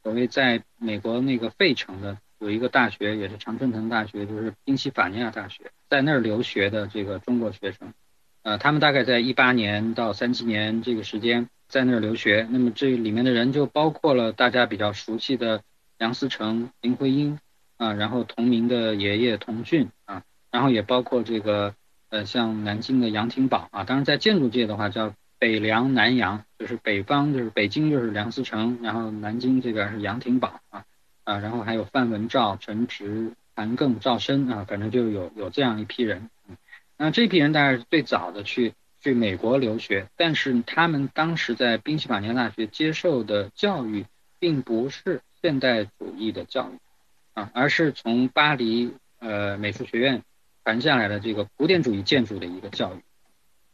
所谓在美国那个费城的有一个大学，也是常春藤大学，就是宾夕法尼亚大学，在那儿留学的这个中国学生，呃，他们大概在一八年到三七年这个时间在那儿留学。那么这里面的人就包括了大家比较熟悉的梁思成、林徽因啊，然后同名的爷爷童俊啊，然后也包括这个呃像南京的杨廷宝啊，当然在建筑界的话叫。北梁南杨就是北方，就是北京就是梁思成，然后南京这边是杨廷宝啊啊，然后还有范文照、陈直、韩庚、赵深啊，反正就有有这样一批人。那这批人当然是最早的去去美国留学，但是他们当时在宾夕法尼亚大学接受的教育并不是现代主义的教育啊，而是从巴黎呃美术学院传下来的这个古典主义建筑的一个教育。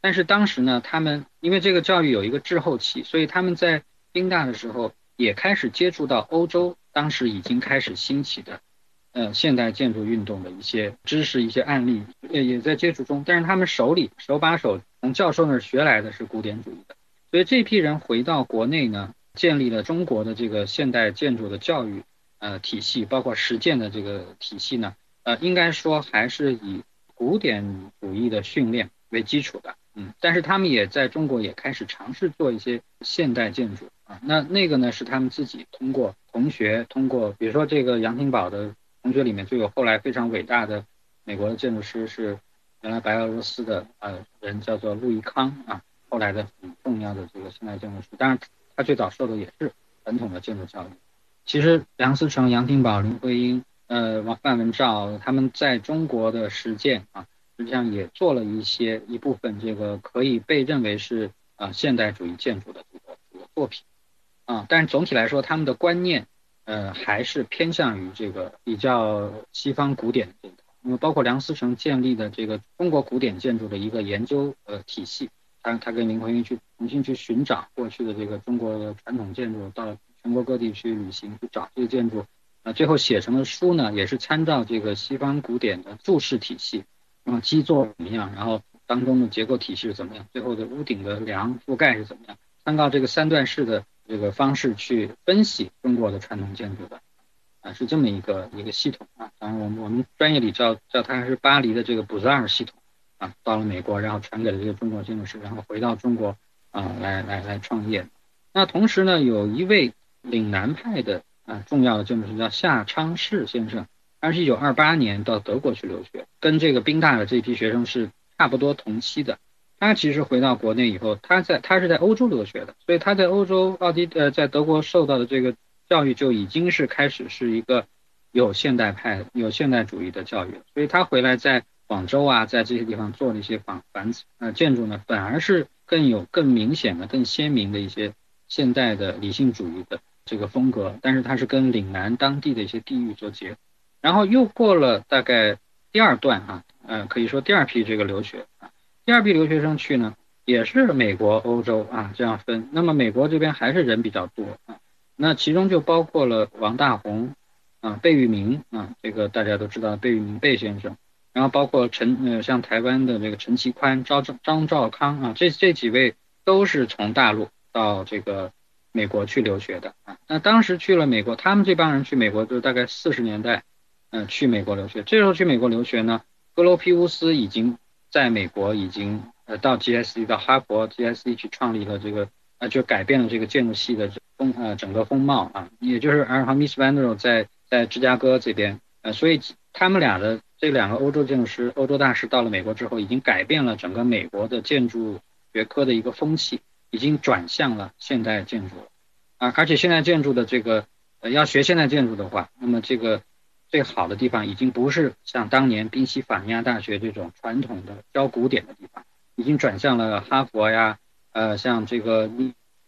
但是当时呢，他们因为这个教育有一个滞后期，所以他们在宾大的时候也开始接触到欧洲当时已经开始兴起的，呃，现代建筑运动的一些知识、一些案例，也也在接触中。但是他们手里手把手从教授那儿学来的是古典主义的，所以这批人回到国内呢，建立了中国的这个现代建筑的教育呃体系，包括实践的这个体系呢，呃，应该说还是以古典主义的训练为基础的。嗯，但是他们也在中国也开始尝试做一些现代建筑啊。那那个呢是他们自己通过同学，通过比如说这个杨廷宝的同学里面就有后来非常伟大的美国的建筑师，是原来白俄罗斯的呃人，叫做路易康啊，后来的很重要的这个现代建筑师。当然他最早受的也是传统的建筑教育。其实梁思成、杨廷宝、林徽因。呃，王范文照他们在中国的实践啊，实际上也做了一些一部分这个可以被认为是啊现代主义建筑的这个这个作品啊，但是总体来说，他们的观念呃还是偏向于这个比较西方古典的这一套。那么包括梁思成建立的这个中国古典建筑的一个研究呃体系，他他跟林徽因去重新去寻找过去的这个中国的传统建筑，到全国各地去旅行去找这些建筑。啊，最后写成的书呢，也是参照这个西方古典的注释体系，啊基座怎么样，然后当中的结构体系是怎么样，最后的屋顶的梁覆盖是怎么样，参照这个三段式的这个方式去分析中国的传统建筑的，啊，是这么一个一个系统啊。当然，我们我们专业里叫叫它是巴黎的这个布泽尔系统啊，到了美国，然后传给了这个中国建筑师，然后回到中国啊来来来创业。那同时呢，有一位岭南派的。啊，重要的建筑师叫夏昌世先生，他是一九二八年到德国去留学，跟这个宾大的这批学生是差不多同期的。他其实回到国内以后，他在他是在欧洲留学的，所以他在欧洲奥地呃在德国受到的这个教育就已经是开始是一个有现代派、有现代主义的教育了。所以他回来在广州啊，在这些地方做了一些房房子呃建筑呢，反而是更有更明显的、更鲜明的一些现代的理性主义的。这个风格，但是它是跟岭南当地的一些地域做结合，然后又过了大概第二段哈，呃，可以说第二批这个留学啊，第二批留学生去呢，也是美国、欧洲啊这样分。那么美国这边还是人比较多啊，那其中就包括了王大闳啊、贝聿铭啊，这个大家都知道贝聿铭贝先生，然后包括陈呃像台湾的这个陈其宽、张张兆康啊，这这几位都是从大陆到这个。美国去留学的啊，那当时去了美国，他们这帮人去美国就大概四十年代，嗯，去美国留学。这时候去美国留学呢，格罗皮乌斯已经在美国已经呃到 GSE 到哈佛 GSE 去创立了这个呃就改变了这个建筑系的风呃整个风貌啊，也就是而和 Miss Van der 在在芝加哥这边呃，所以他们俩的这两个欧洲建筑师欧洲大师到了美国之后，已经改变了整个美国的建筑学科的一个风气。已经转向了现代建筑啊，而且现代建筑的这个呃要学现代建筑的话，那么这个最好的地方已经不是像当年宾夕法尼亚大学这种传统的教古典的地方，已经转向了哈佛呀，呃像这个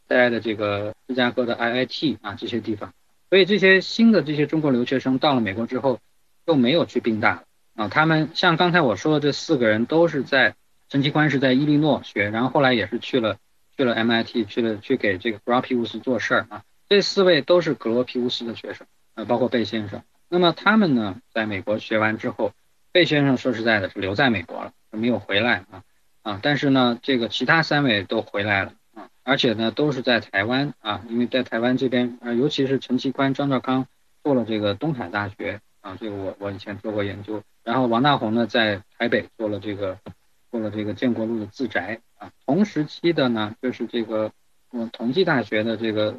在的这个芝加哥的 IIT 啊这些地方，所以这些新的这些中国留学生到了美国之后，都没有去宾大啊，他们像刚才我说的这四个人都是在陈其宽是在伊利诺学，然后后来也是去了。去了 MIT，去了去给这个格罗皮乌斯做事儿啊。这四位都是格罗皮乌斯的学生，呃，包括贝先生。那么他们呢，在美国学完之后，贝先生说实在的，是留在美国了，没有回来啊啊。但是呢，这个其他三位都回来了啊，而且呢，都是在台湾啊，因为在台湾这边，啊，尤其是陈其宽、张兆康做了这个东海大学啊，这个我我以前做过研究。然后王大红呢，在台北做了这个。做了这个建国路的自宅啊，同时期的呢，就是这个嗯，同济大学的这个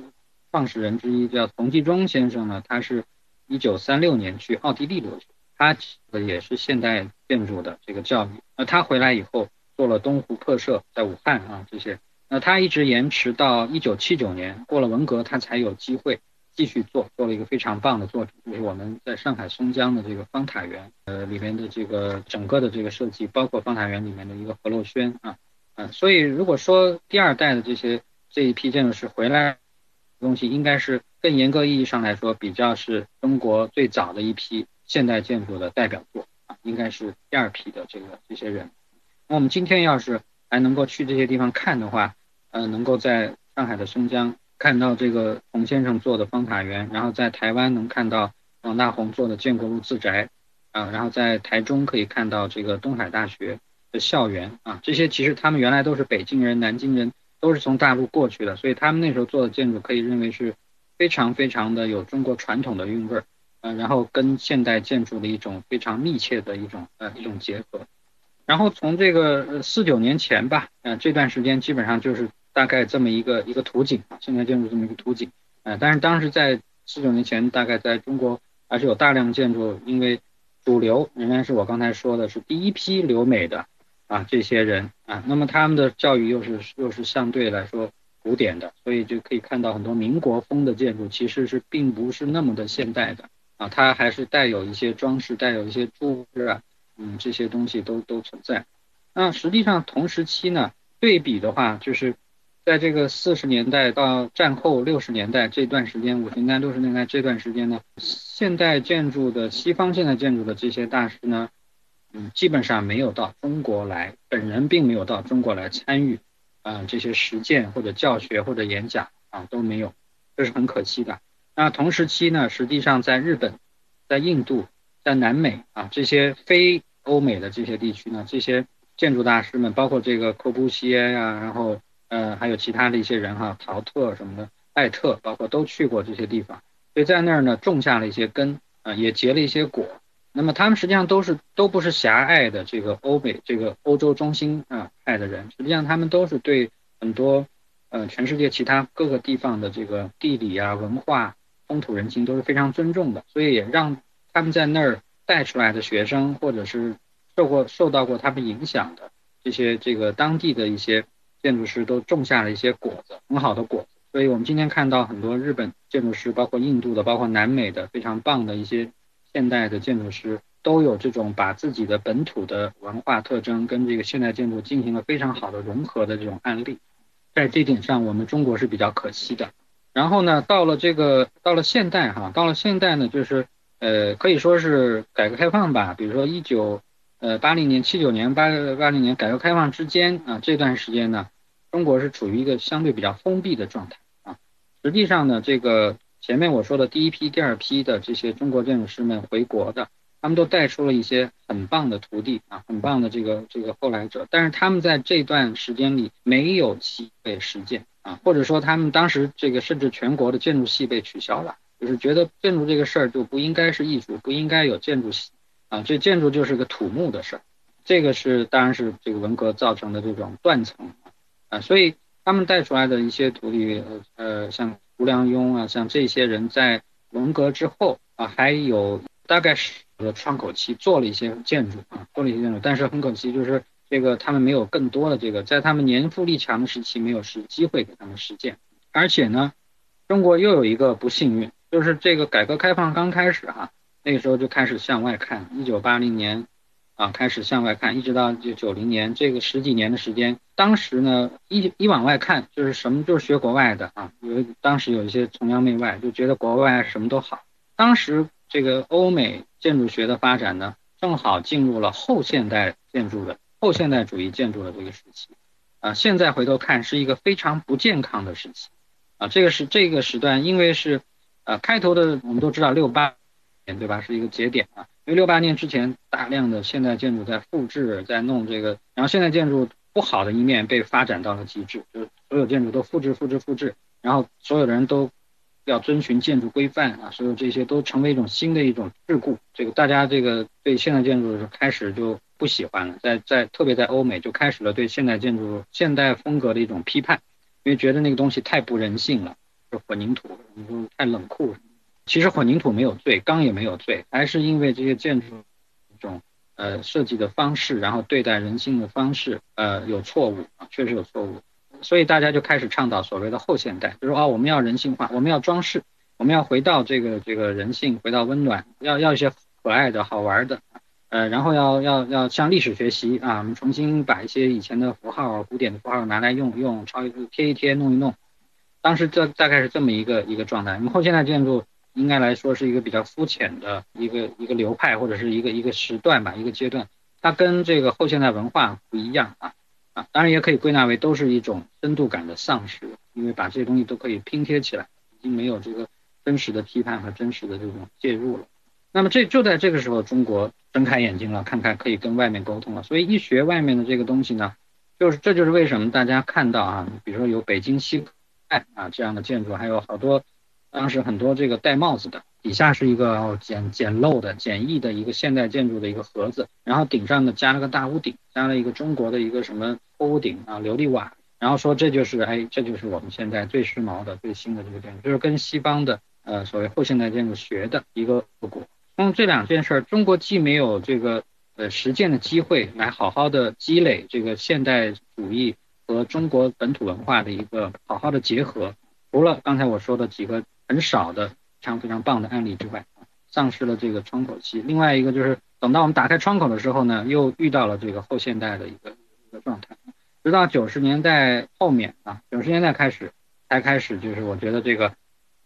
创始人之一叫童继忠先生呢，他是一九三六年去奥地利留学，他也是现代建筑的这个教育。那他回来以后做了东湖客舍，在武汉啊这些，那他一直延迟到一九七九年过了文革，他才有机会。继续做，做了一个非常棒的作品，就是我们在上海松江的这个方塔园，呃，里面的这个整个的这个设计，包括方塔园里面的一个何洛轩啊，嗯，所以如果说第二代的这些这一批建筑师回来东西，应该是更严格意义上来说，比较是中国最早的一批现代建筑的代表作啊，应该是第二批的这个这些人。那我们今天要是还能够去这些地方看的话，嗯，能够在上海的松江。看到这个洪先生做的方塔园，然后在台湾能看到王大闳做的建国路自宅，啊，然后在台中可以看到这个东海大学的校园，啊，这些其实他们原来都是北京人、南京人，都是从大陆过去的，所以他们那时候做的建筑可以认为是非常非常的有中国传统的韵味儿，嗯，然后跟现代建筑的一种非常密切的一种呃一种结合，然后从这个四九年前吧，嗯，这段时间基本上就是。大概这么一个一个图景，现代建筑这么一个图景。呃，但是当时在四九年前，大概在中国还是有大量建筑，因为主流仍然是我刚才说的是第一批留美的啊这些人啊，那么他们的教育又是又是相对来说古典的，所以就可以看到很多民国风的建筑其实是并不是那么的现代的啊，它还是带有一些装饰，带有一些柱子啊，嗯，这些东西都都存在。那实际上同时期呢，对比的话，就是在这个四十年代到战后六十年代这段时间，五十年代六十年代这段时间呢，现代建筑的西方现代建筑的这些大师呢，嗯，基本上没有到中国来，本人并没有到中国来参与，啊，这些实践或者教学或者演讲啊都没有，这是很可惜的。那同时期呢，实际上在日本、在印度、在南美啊这些非欧美的这些地区呢，这些。建筑大师们，包括这个科布西耶呀，然后呃还有其他的一些人哈，陶特什么的，艾特，包括都去过这些地方，所以在那儿呢种下了一些根，啊也结了一些果。那么他们实际上都是都不是狭隘的这个欧美这个欧洲中心啊派的人，实际上他们都是对很多呃全世界其他各个地方的这个地理啊文化风土人情都是非常尊重的，所以也让他们在那儿带出来的学生或者是。受过受到过他们影响的这些这个当地的一些建筑师都种下了一些果子，很好的果子。所以我们今天看到很多日本建筑师，包括印度的，包括南美的非常棒的一些现代的建筑师，都有这种把自己的本土的文化特征跟这个现代建筑进行了非常好的融合的这种案例。在这点上，我们中国是比较可惜的。然后呢，到了这个到了现代哈，到了现代呢，就是呃可以说是改革开放吧，比如说一九。呃，八零年、七九年、八八零年改革开放之间啊，这段时间呢，中国是处于一个相对比较封闭的状态啊。实际上呢，这个前面我说的第一批、第二批的这些中国建筑师们回国的，他们都带出了一些很棒的徒弟啊，很棒的这个这个后来者。但是他们在这段时间里没有机会实践啊，或者说他们当时这个甚至全国的建筑系被取消了，就是觉得建筑这个事儿就不应该是艺术，不应该有建筑系。啊，这建筑就是个土木的事儿，这个是当然是这个文革造成的这种断层啊，所以他们带出来的一些徒弟，呃，像吴良庸啊，像这些人在文革之后啊，还有大概是个窗口期做了一些建筑啊，做了一些建筑，但是很可惜就是这个他们没有更多的这个，在他们年富力强的时期没有实机会给他们实践，而且呢，中国又有一个不幸运，就是这个改革开放刚开始哈。那个时候就开始向外看，一九八零年啊开始向外看，一直到九九零年这个十几年的时间，当时呢一一往外看就是什么就是学国外的啊，因为当时有一些崇洋媚外，就觉得国外什么都好。当时这个欧美建筑学的发展呢，正好进入了后现代建筑的后现代主义建筑的这个时期啊。现在回头看是一个非常不健康的时期啊，这个是这个时段，因为是呃开头的我们都知道六八年。对吧？是一个节点啊，因为六八年之前，大量的现代建筑在复制，在弄这个，然后现代建筑不好的一面被发展到了极致，就是所有建筑都复制、复制、复制，然后所有的人都要遵循建筑规范啊，所有这些都成为一种新的一种桎梏，这个大家这个对现代建筑是开始就不喜欢了，在在特别在欧美就开始了对现代建筑现代风格的一种批判，因为觉得那个东西太不人性了，就混凝土，你说太冷酷。其实混凝土没有罪，钢也没有罪，还是因为这些建筑一种呃设计的方式，然后对待人性的方式呃有错误啊，确实有错误，所以大家就开始倡导所谓的后现代，就说啊我们要人性化，我们要装饰，我们要回到这个这个人性，回到温暖，要要一些可爱的好玩的，呃然后要要要向历史学习啊，我们重新把一些以前的符号、古典的符号拿来用用，抄一贴一贴，弄一弄，当时这大概是这么一个一个状态，我们后现代建筑。应该来说是一个比较肤浅的一个一个流派或者是一个一个时段吧，一个阶段，它跟这个后现代文化不一样啊啊，当然也可以归纳为都是一种深度感的丧失，因为把这些东西都可以拼贴起来，已经没有这个真实的批判和真实的这种介入了。那么这就在这个时候，中国睁开眼睛了，看看可以跟外面沟通了，所以一学外面的这个东西呢，就是这就是为什么大家看到啊，比如说有北京西派啊这样的建筑，还有好多。当时很多这个戴帽子的，底下是一个简简陋的、简易的一个现代建筑的一个盒子，然后顶上呢加了个大屋顶，加了一个中国的一个什么屋顶啊，琉璃瓦然后说这就是哎，这就是我们现在最时髦的、最新的这个建筑，就是跟西方的呃所谓后现代建筑学的一个复古。那么这两件事，中国既没有这个呃实践的机会来好好的积累这个现代主义和中国本土文化的一个好好的结合，除了刚才我说的几个很少的非常非常棒的案例之外，丧失了这个窗口期。另外一个就是等到我们打开窗口的时候呢，又遇到了这个后现代的一个一个状态。直到九十年代后面啊，九十年代开始才开始，就是我觉得这个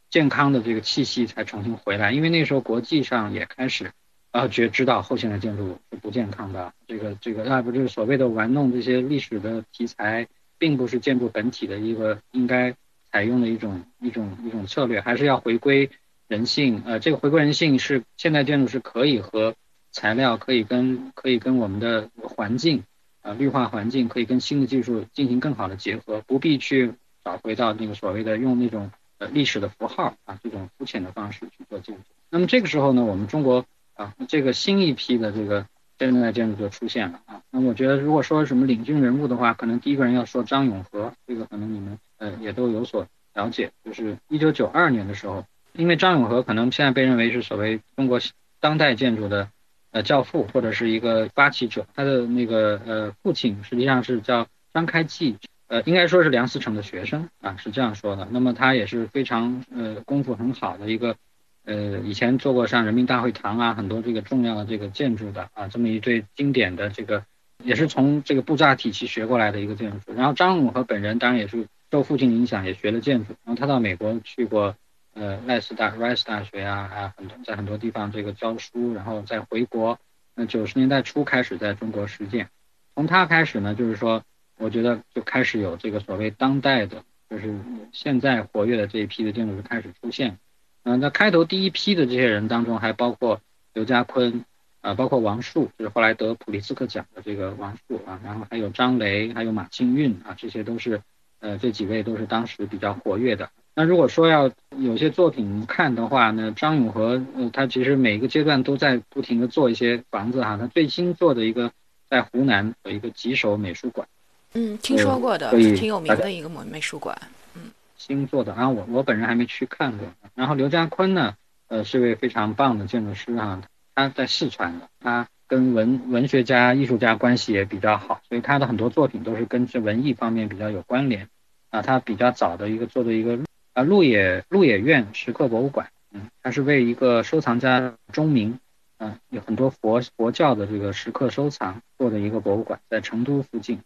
健康的这个气息才重新回来，因为那时候国际上也开始啊觉知道后现代建筑是不健康的，这个这个那不就是所谓的玩弄这些历史的题材，并不是建筑本体的一个应该采用的一种一种一种策略，还是要回归人性。呃，这个回归人性是现代建筑是可以和材料可以跟可以跟我们的环境。啊，绿化环境可以跟新的技术进行更好的结合，不必去找回到那个所谓的用那种呃历史的符号啊这种肤浅的方式去做建筑。那么这个时候呢，我们中国啊这个新一批的这个现代建筑就出现了啊。那我觉得如果说什么领军人物的话，可能第一个人要说张永和，这个可能你们呃也都有所了解，就是一九九二年的时候，因为张永和可能现在被认为是所谓中国当代建筑的。呃，教父或者是一个发起者，他的那个呃父亲实际上是叫张开济，呃，应该说是梁思成的学生啊，是这样说的。那么他也是非常呃功夫很好的一个，呃，以前做过像人民大会堂啊很多这个重要的这个建筑的啊，这么一对经典的这个，也是从这个布扎体系学过来的一个建筑。然后张永和本人当然也是受父亲影响，也学了建筑。然后他到美国去过。呃，赖斯大 Rice 大学啊，啊，很多在很多地方这个教书，然后再回国。那九十年代初开始在中国实践，从他开始呢，就是说，我觉得就开始有这个所谓当代的，就是现在活跃的这一批的建筑师开始出现。嗯，那开头第一批的这些人当中，还包括刘家坤啊，包括王树，就是后来得普利兹克奖的这个王树啊，然后还有张雷，还有马庆运啊，这些都是呃这几位都是当时比较活跃的。那如果说要有些作品看的话呢，张永和，呃，他其实每个阶段都在不停的做一些房子哈。他最新做的一个在湖南有一个吉首美术馆，嗯，听说过的，是挺有名的一个美美术馆，嗯，新做的。然后我我本人还没去看过。然后刘家坤呢，呃，是位非常棒的建筑师哈，他在四川的，他跟文文学家、艺术家关系也比较好，所以他的很多作品都是跟这文艺方面比较有关联。啊，他比较早的一个做的一个。啊，鹿野鹿野苑石刻博物馆，嗯，他是为一个收藏家钟明，嗯，有很多佛佛教的这个石刻收藏做的一个博物馆，在成都附近，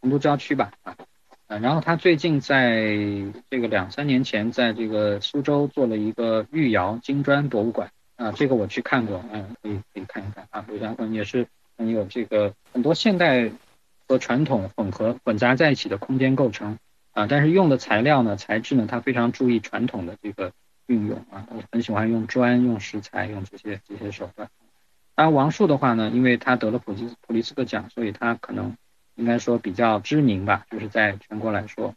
成都郊区吧，啊，呃，然后他最近在这个两三年前，在这个苏州做了一个玉窑金砖博物馆，啊，这个我去看过，嗯，可以可以看一看啊，刘家坤也是很有这个很多现代和传统混合混杂在一起的空间构成。啊，但是用的材料呢，材质呢，他非常注意传统的这个运用啊，我很喜欢用砖、用石材、用这些这些手段。当然王树的话呢，因为他得了普利普利斯克奖，所以他可能应该说比较知名吧，就是在全国来说。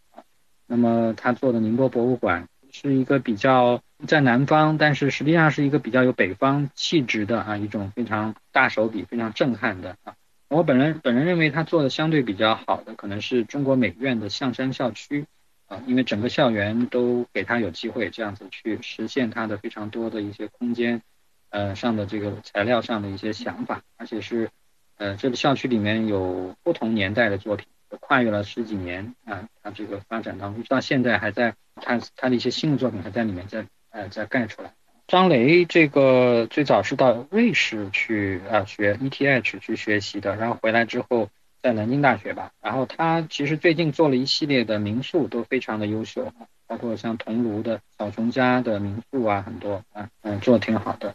那么他做的宁波博物馆是一个比较在南方，但是实际上是一个比较有北方气质的啊一种非常大手笔、非常震撼的啊。我本人本人认为他做的相对比较好的，可能是中国美院的象山校区，啊，因为整个校园都给他有机会这样子去实现他的非常多的一些空间，呃上的这个材料上的一些想法，而且是，呃这个校区里面有不同年代的作品，跨越了十几年啊，他这个发展当中，到现在还在他他的一些新的作品还在里面在呃在盖出来。张雷这个最早是到瑞士去啊学 ETH 去学习的，然后回来之后在南京大学吧，然后他其实最近做了一系列的民宿都非常的优秀，包括像桐庐的小熊家的民宿啊很多啊嗯做的挺好的。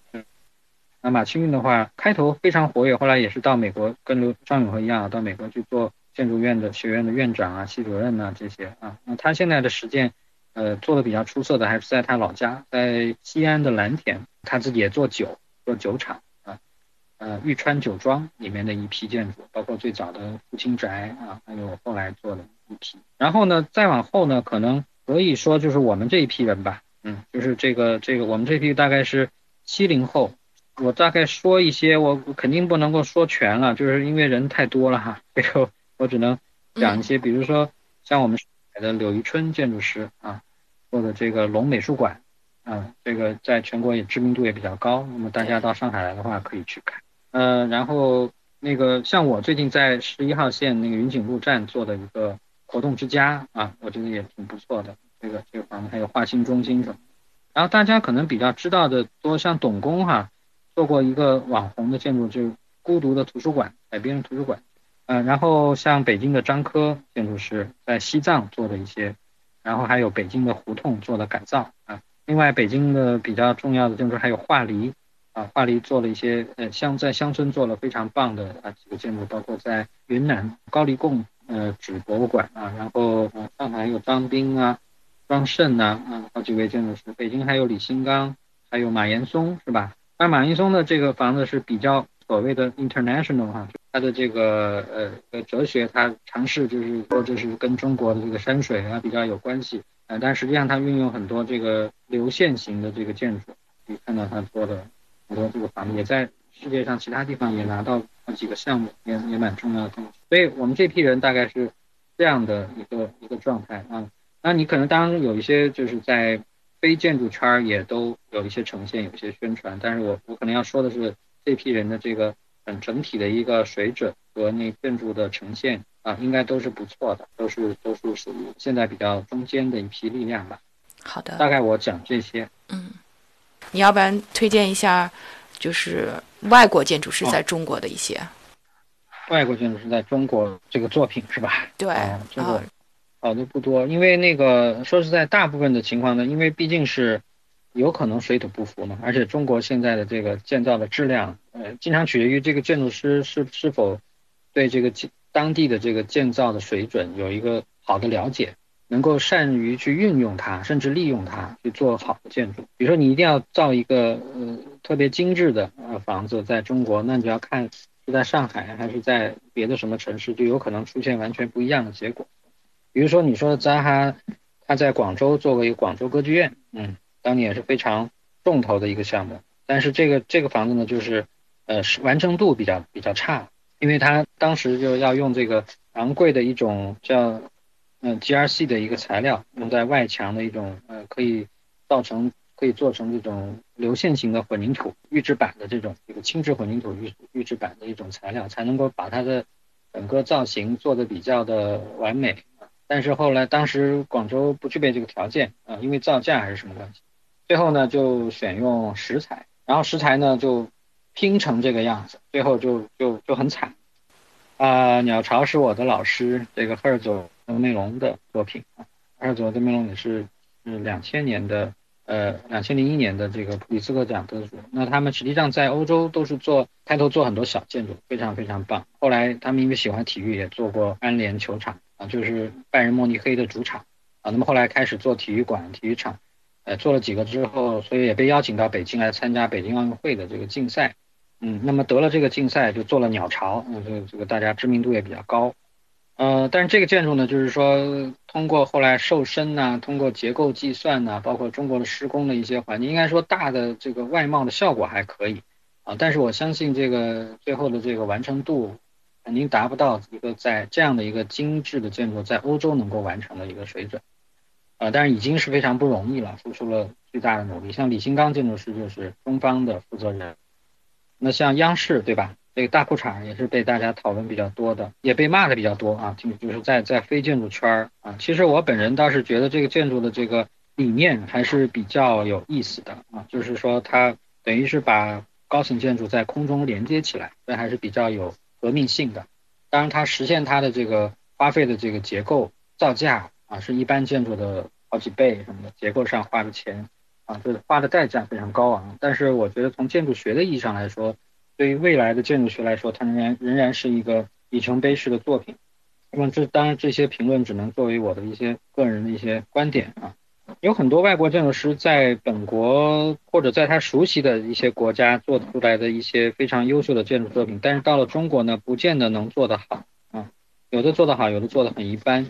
那马清运的话开头非常活跃，后来也是到美国跟刘张永和一样到美国去做建筑院的学院的院长啊系主任啊这些啊，那他现在的实践。呃，做的比较出色的还是在他老家，在西安的蓝田，他自己也做酒，做酒厂啊，呃，玉川酒庄里面的一批建筑，包括最早的父亲宅啊，还有后来做的一批。然后呢，再往后呢，可能可以说就是我们这一批人吧，嗯，就是这个这个我们这批大概是七零后，我大概说一些，我肯定不能够说全了，就是因为人太多了哈，这个我只能讲一些，比如说。像我们上海的柳宜春建筑师啊做的这个龙美术馆，啊，这个在全国也知名度也比较高。那么大家到上海来的话可以去看。呃，然后那个像我最近在十一号线那个云锦路站做的一个活动之家啊，我觉得也挺不错的。这个这个房子还有画心中心什么。然后大家可能比较知道的多，像董工哈做过一个网红的建筑，就是孤独的图书馆，海边图书馆。嗯，然后像北京的张科建筑师在西藏做的一些，然后还有北京的胡同做的改造啊。另外，北京的比较重要的建筑还有画梨啊，画梨做了一些呃乡在乡村做了非常棒的啊几个建筑，包括在云南高黎贡呃纸博物馆啊，然后呃上海有张斌啊。庄胜呐，啊，好几位建筑师。北京还有李新刚，还有马岩松，是吧？那马岩松的这个房子是比较所谓的 international 哈，他的这个呃呃哲学，他尝试就是说这是跟中国的这个山水啊比较有关系，呃，但实际上他运用很多这个流线型的这个建筑，可以看到他做的很多这个房子，也在世界上其他地方也拿到好几个项目，也也蛮重要的。所以我们这批人大概是这样的一个一个状态啊。那你可能当然有一些就是在非建筑圈也都有一些呈现，有一些宣传，但是我我可能要说的是这批人的这个嗯整体的一个水准和那建筑的呈现啊，应该都是不错的，都是都是属于现在比较中间的一批力量吧。好的，大概我讲这些。嗯，你要不然推荐一下，就是外国建筑师在中国的一些。外国建筑师在中国这个作品是吧？对，这个。好的不多，因为那个说实在，大部分的情况呢，因为毕竟是有可能水土不服嘛，而且中国现在的这个建造的质量，呃，经常取决于这个建筑师是是否对这个当地的这个建造的水准有一个好的了解，能够善于去运用它，甚至利用它去做好的建筑。比如说你一定要造一个呃特别精致的呃房子，在中国，那你就要看是在上海还是在别的什么城市，就有可能出现完全不一样的结果。比如说你说扎哈，他在广州做过一个广州歌剧院，嗯，当年也是非常重头的一个项目。但是这个这个房子呢，就是呃是完成度比较比较差，因为他当时就要用这个昂贵的一种叫嗯 GRC 的一个材料，用在外墙的一种呃可以造成可以做成这种流线型的混凝土预制板的这种一个轻质混凝土预预制板的一种材料，才能够把它的整个造型做的比较的完美。但是后来，当时广州不具备这个条件啊，因为造价还是什么关系，最后呢就选用石材，然后石材呢就拼成这个样子，最后就就就很惨啊。鸟巢是我的老师，这个赫尔佐德梅隆的作品啊，赫尔佐德梅隆也是是两千年的呃两千零一年的这个普利兹克奖得主。那他们实际上在欧洲都是做开头做很多小建筑，非常非常棒。后来他们因为喜欢体育，也做过安联球场。啊，就是拜仁慕尼黑的主场啊，那么后来开始做体育馆、体育场，呃，做了几个之后，所以也被邀请到北京来参加北京奥运会的这个竞赛，嗯，那么得了这个竞赛就做了鸟巢，嗯，这个这个大家知名度也比较高，呃，但是这个建筑呢，就是说通过后来瘦身呐，通过结构计算呐，包括中国的施工的一些环境，应该说大的这个外貌的效果还可以。啊，但是我相信这个最后的这个完成度。肯定达不到一个在这样的一个精致的建筑在欧洲能够完成的一个水准，呃，但是已经是非常不容易了，付出了巨大的努力。像李新刚建筑师就是中方的负责人，那像央视对吧？这个大裤衩也是被大家讨论比较多的，也被骂的比较多啊。就就是在在非建筑圈儿啊，其实我本人倒是觉得这个建筑的这个理念还是比较有意思的啊，就是说它等于是把高层建筑在空中连接起来，这还是比较有。革命性的，当然它实现它的这个花费的这个结构造价啊，是一般建筑的好几倍什么的，结构上花的钱啊，这花的代价非常高昂。但是我觉得从建筑学的意义上来说，对于未来的建筑学来说，它仍然仍然是一个里程碑式的作品。那么这当然这些评论只能作为我的一些个人的一些观点啊。有很多外国建筑师在本国或者在他熟悉的一些国家做出来的一些非常优秀的建筑作品，但是到了中国呢，不见得能做得好啊。有的做得好，有的做得很一般。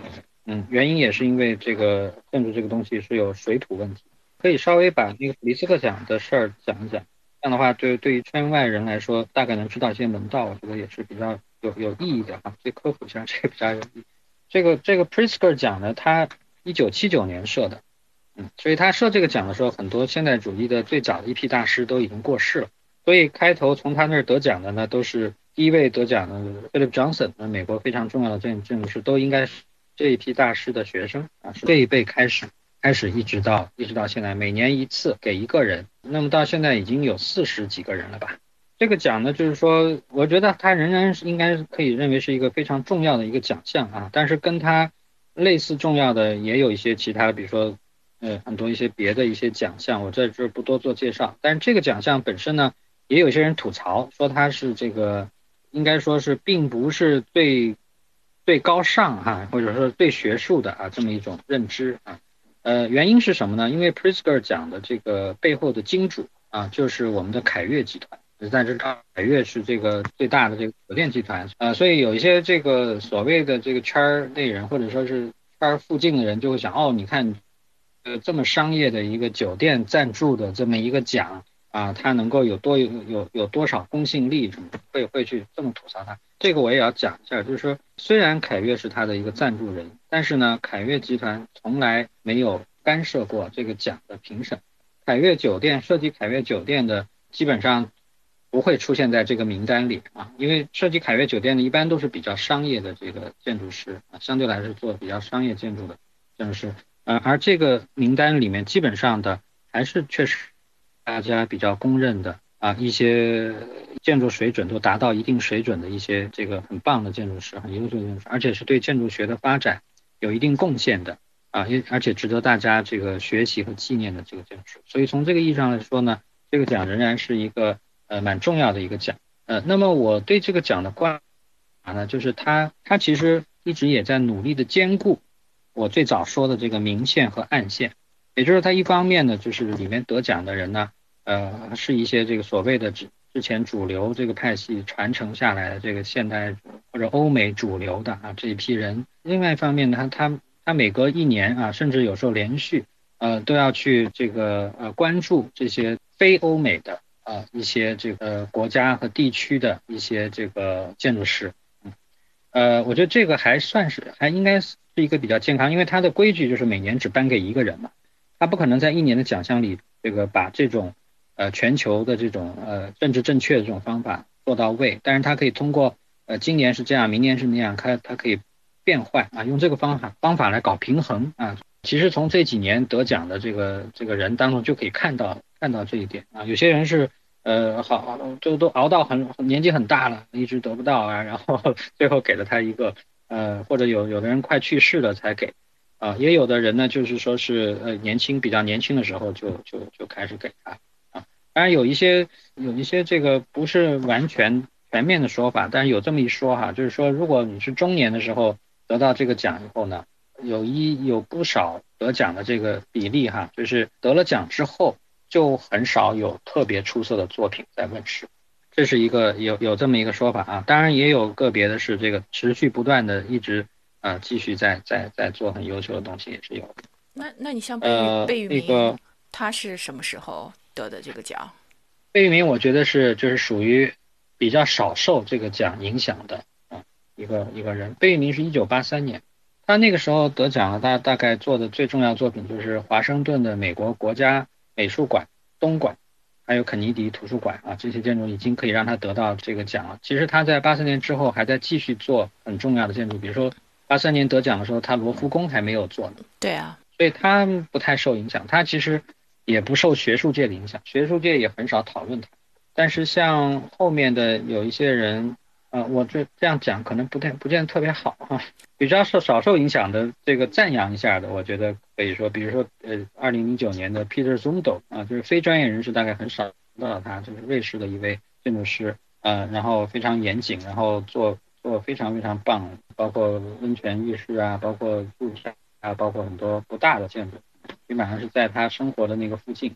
嗯，原因也是因为这个建筑这个东西是有水土问题。可以稍微把那个普利斯克奖的事儿讲一讲，这样的话，对对于圈外人来说，大概能知道一些门道，我觉得也是比较有有意义的啊。以科普一下 这个比较有意义。这个这个 Pritzker 奖呢，他一九七九年设的，嗯，所以他设这个奖的时候，很多现代主义的最早的一批大师都已经过世了，所以开头从他那儿得奖的呢，都是第一位得奖的 Philip Johnson，那美国非常重要的建建筑师，都应该是这一批大师的学生啊，是这一辈开始开始一直到一直到现在，每年一次给一个人，那么到现在已经有四十几个人了吧。这个奖呢，就是说，我觉得它仍然是应该可以认为是一个非常重要的一个奖项啊。但是跟它类似重要的也有一些其他，比如说，呃，很多一些别的一些奖项，我在这不多做介绍。但是这个奖项本身呢，也有些人吐槽说它是这个，应该说是并不是最最高尚哈，或者说最学术的啊这么一种认知啊。呃，原因是什么呢？因为 Pritzker 奖的这个背后的金主啊，就是我们的凯悦集团。但是凯悦是这个最大的这个酒店集团，呃，所以有一些这个所谓的这个圈儿内人或者说是圈儿附近的人就会想，哦，你看，呃，这么商业的一个酒店赞助的这么一个奖啊，他能够有多有有有多少公信力，什么会会去这么吐槽他？这个我也要讲一下，就是说，虽然凯悦是他的一个赞助人，但是呢，凯悦集团从来没有干涉过这个奖的评审。凯悦酒店设计凯悦酒店的基本上。不会出现在这个名单里啊，因为设计凯悦酒店的一般都是比较商业的这个建筑师啊，相对来说做比较商业建筑的建筑师，呃，而这个名单里面基本上的还是确实大家比较公认的啊一些建筑水准都达到一定水准的一些这个很棒的建筑师，很优秀的建筑师，而且是对建筑学的发展有一定贡献的啊，也而且值得大家这个学习和纪念的这个建筑师，所以从这个意义上来说呢，这个奖仍然是一个。呃，蛮重要的一个奖，呃，那么我对这个奖的观察呢，就是他他其实一直也在努力的兼顾我最早说的这个明线和暗线，也就是他一方面呢，就是里面得奖的人呢，呃，是一些这个所谓的之之前主流这个派系传承下来的这个现代或者欧美主流的啊这一批人，另外一方面呢，他他他每隔一年啊，甚至有时候连续呃都要去这个呃关注这些非欧美的。啊，一些这个国家和地区的一些这个建筑师，呃，我觉得这个还算是还应该是一个比较健康，因为它的规矩就是每年只颁给一个人嘛，他不可能在一年的奖项里这个把这种呃全球的这种呃政治正确的这种方法做到位，但是他可以通过呃今年是这样，明年是那样，他他可以变换啊，用这个方法方法来搞平衡啊。其实从这几年得奖的这个这个人当中就可以看到。看到这一点啊，有些人是呃好，就都熬到很年纪很大了，一直得不到啊，然后 最后给了他一个呃，或者有有的人快去世了才给啊，也有的人呢就是说是呃年轻比较年轻的时候就就就开始给他啊，当然有一些有一些这个不是完全全面的说法，但是有这么一说哈，就是说如果你是中年的时候得到这个奖以后呢，有一有不少得奖的这个比例哈，就是得了奖之后。就很少有特别出色的作品在问世，这是一个有有这么一个说法啊。当然也有个别的是这个持续不断的一直呃继续在在在做很优秀的东西也是有。那那你像贝贝聿铭，他是什么时候得的这个奖？贝聿铭我觉得是就是属于比较少受这个奖影响的啊一个一个人。贝聿铭是一九八三年，他那个时候得奖了，他大概做的最重要作品就是华盛顿的美国国家。美术馆、东馆，还有肯尼迪图书馆啊，这些建筑已经可以让他得到这个奖了。其实他在八三年之后还在继续做很重要的建筑，比如说八三年得奖的时候，他罗浮宫还没有做呢。对啊，所以他不太受影响，他其实也不受学术界的影响，学术界也很少讨论他。但是像后面的有一些人。啊，我这这样讲可能不太不见得特别好哈，比较受少受影响的这个赞扬一下的，我觉得可以说，比如说呃，二零零九年的 Peter Zumthor 啊，就是非专业人士大概很少知道他，就是瑞士的一位建筑师，呃，然后非常严谨，然后做做非常非常棒，包括温泉浴室啊，包括露天啊，包括很多不大的建筑，基本上是在他生活的那个附近。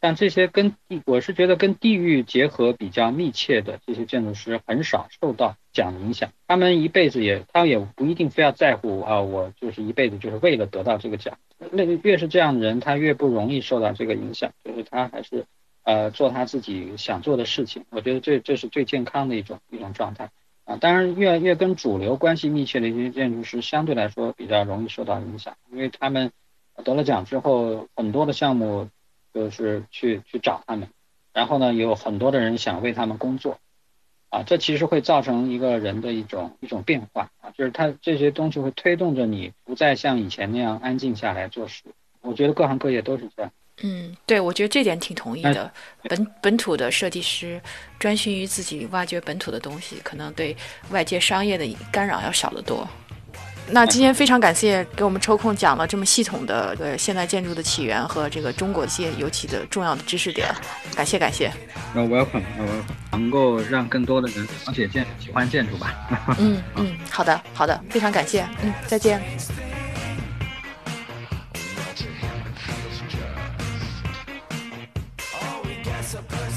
像这些跟地，我是觉得跟地域结合比较密切的这些建筑师很少受到奖影响。他们一辈子也，他也不一定非要在乎啊，我就是一辈子就是为了得到这个奖。那越是这样的人，他越不容易受到这个影响，就是他还是呃做他自己想做的事情。我觉得这这是最健康的一种一种状态。啊，当然越越跟主流关系密切的一些建筑师相对来说比较容易受到影响，因为他们得了奖之后，很多的项目就是去去找他们，然后呢，有很多的人想为他们工作，啊，这其实会造成一个人的一种一种变化啊，就是他这些东西会推动着你不再像以前那样安静下来做事。我觉得各行各业都是这样。嗯，对，我觉得这点挺同意的。本本土的设计师专心于自己挖掘本土的东西，可能对外界商业的干扰要少得多。那今天非常感谢给我们抽空讲了这么系统的呃现代建筑的起源和这个中国一些尤其的重要的知识点，感谢感谢。那 welcome，那 welcome，能够让更多的人了解建喜欢建筑吧。嗯嗯，好的好的，非常感谢，嗯，再见。disappointed.